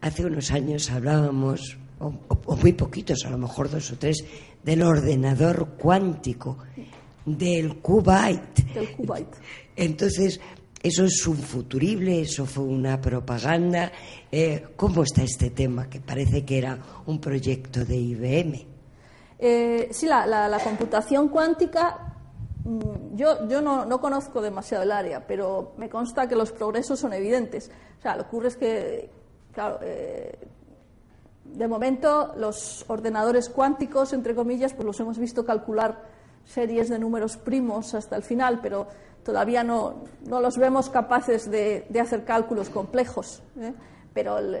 Hace unos años hablábamos, o, o, muy poquitos, a lo mejor dos o tres, del ordenador cuántico, del qubite. Del qubite. Entonces, eso es un futurible, eso fue una propaganda. Eh, ¿Cómo está este tema? Que parece que era un proyecto de IBM. Eh, sí, la, computación cuántica, mmm, yo, no, conozco demasiado el área, pero me consta que los progresos son evidentes. O sea, lo que ocurre es que, claro, eh, de momento los ordenadores cuánticos, entre comillas, pues los hemos visto calcular series de números primos hasta el final, pero todavía no, no los vemos capaces de, de hacer cálculos complejos. ¿eh? Pero el,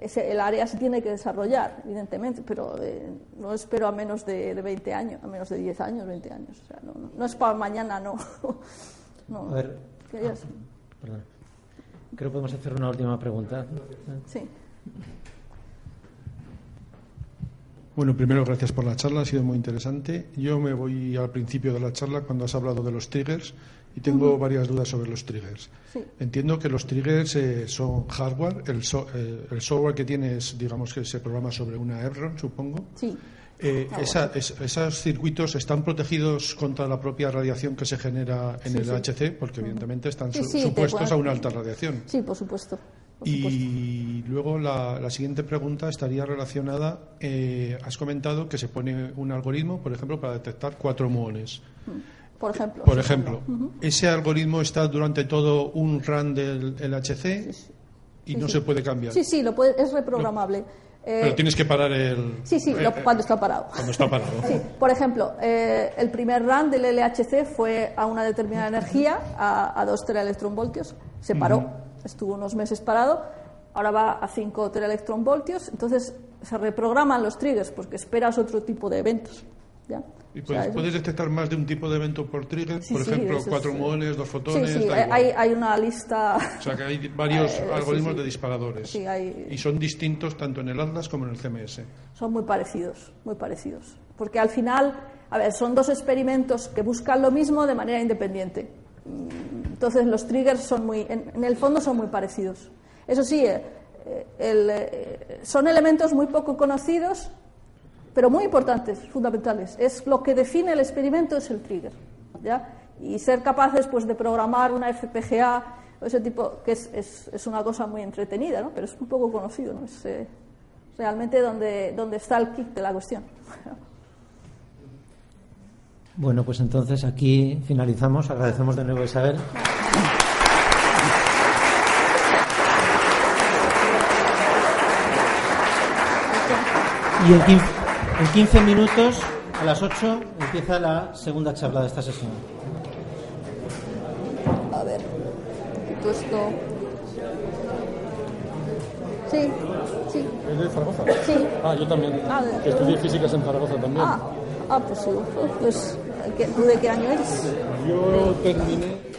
ese, el, área se tiene que desarrollar, evidentemente, pero eh, no espero a menos de, de, 20 años, a menos de 10 años, 20 años. O sea, no, es para mañana, no. (laughs) no. A ver, ah, perdón. Creo que podemos hacer una última pregunta. Sí. Bueno, primero gracias por la charla, ha sido muy interesante. Yo me voy al principio de la charla cuando has hablado de los triggers y tengo uh -huh. varias dudas sobre los triggers. Sí. Entiendo que los triggers eh, son hardware, el, so eh, el, software que tienes, digamos que se programa sobre una EPROM, supongo. Sí. Eh, esa, bueno. es, esos circuitos están protegidos contra la propia radiación que se genera en sí, el sí. HC, porque evidentemente están su supuestos a una alta radiación. Sí, por supuesto. Por y luego la, la, siguiente pregunta estaría relacionada. Eh, has comentado que se pone un algoritmo, por ejemplo, para detectar cuatro muones. Por ejemplo. Por ejemplo, uh -huh. ese algoritmo está durante todo un run del LHC sí, y no se puede cambiar. Sí, sí, lo puede, es reprogramable. Eh, Pero tienes que parar el. Sí, sí, lo, cuando está parado. Cuando está parado. Sí, por ejemplo, eh, el primer run del LHC fue a una determinada energía, a, a 2 teraelectronvoltios, se paró, uh -huh. estuvo unos meses parado, ahora va a 5 teraelectronvoltios, entonces se reprograman los triggers porque esperas otro tipo de eventos. ¿ya? ¿Y o sea, puedes, detectar más de un tipo de evento por trigger? Sí, por sí, ejemplo, cuatro es, muones, dos fotones. Sí, sí, hay, hay, una lista. O sea, que hay varios (laughs) eh, algoritmos sí, de disparadores. Sí, hay... Y son distintos tanto en el Atlas como en el CMS. Son muy parecidos, muy parecidos. Porque al final, a ver, son dos experimentos que buscan lo mismo de manera independiente. Entonces, los triggers son muy, en, en el fondo son muy parecidos. Eso sí, eh, el, eh, son elementos muy poco conocidos pero muy importantes, fundamentales. Es lo que define el experimento es el trigger, ¿ya? Y ser capaces, pues, de programar una FPGA o ese tipo, que es, es, es, una cosa muy entretenida, ¿no? Pero es un poco conocido, ¿no? Es eh, realmente donde, donde está el kick de la cuestión. (laughs) Bueno, pues entonces aquí finalizamos. Agradecemos de nuevo a Isabel. Y en 15, en 15 minutos, a las 8, empieza la segunda charla de esta sesión. A ver, quito esto. Sí, sí. ¿Es de Zaragoza? Sí. Ah, yo también. Ah, de, que estudié físicas en Zaragoza también. Ah, ah pues sí. Pues, ¿tú de qué año eres? Yo terminé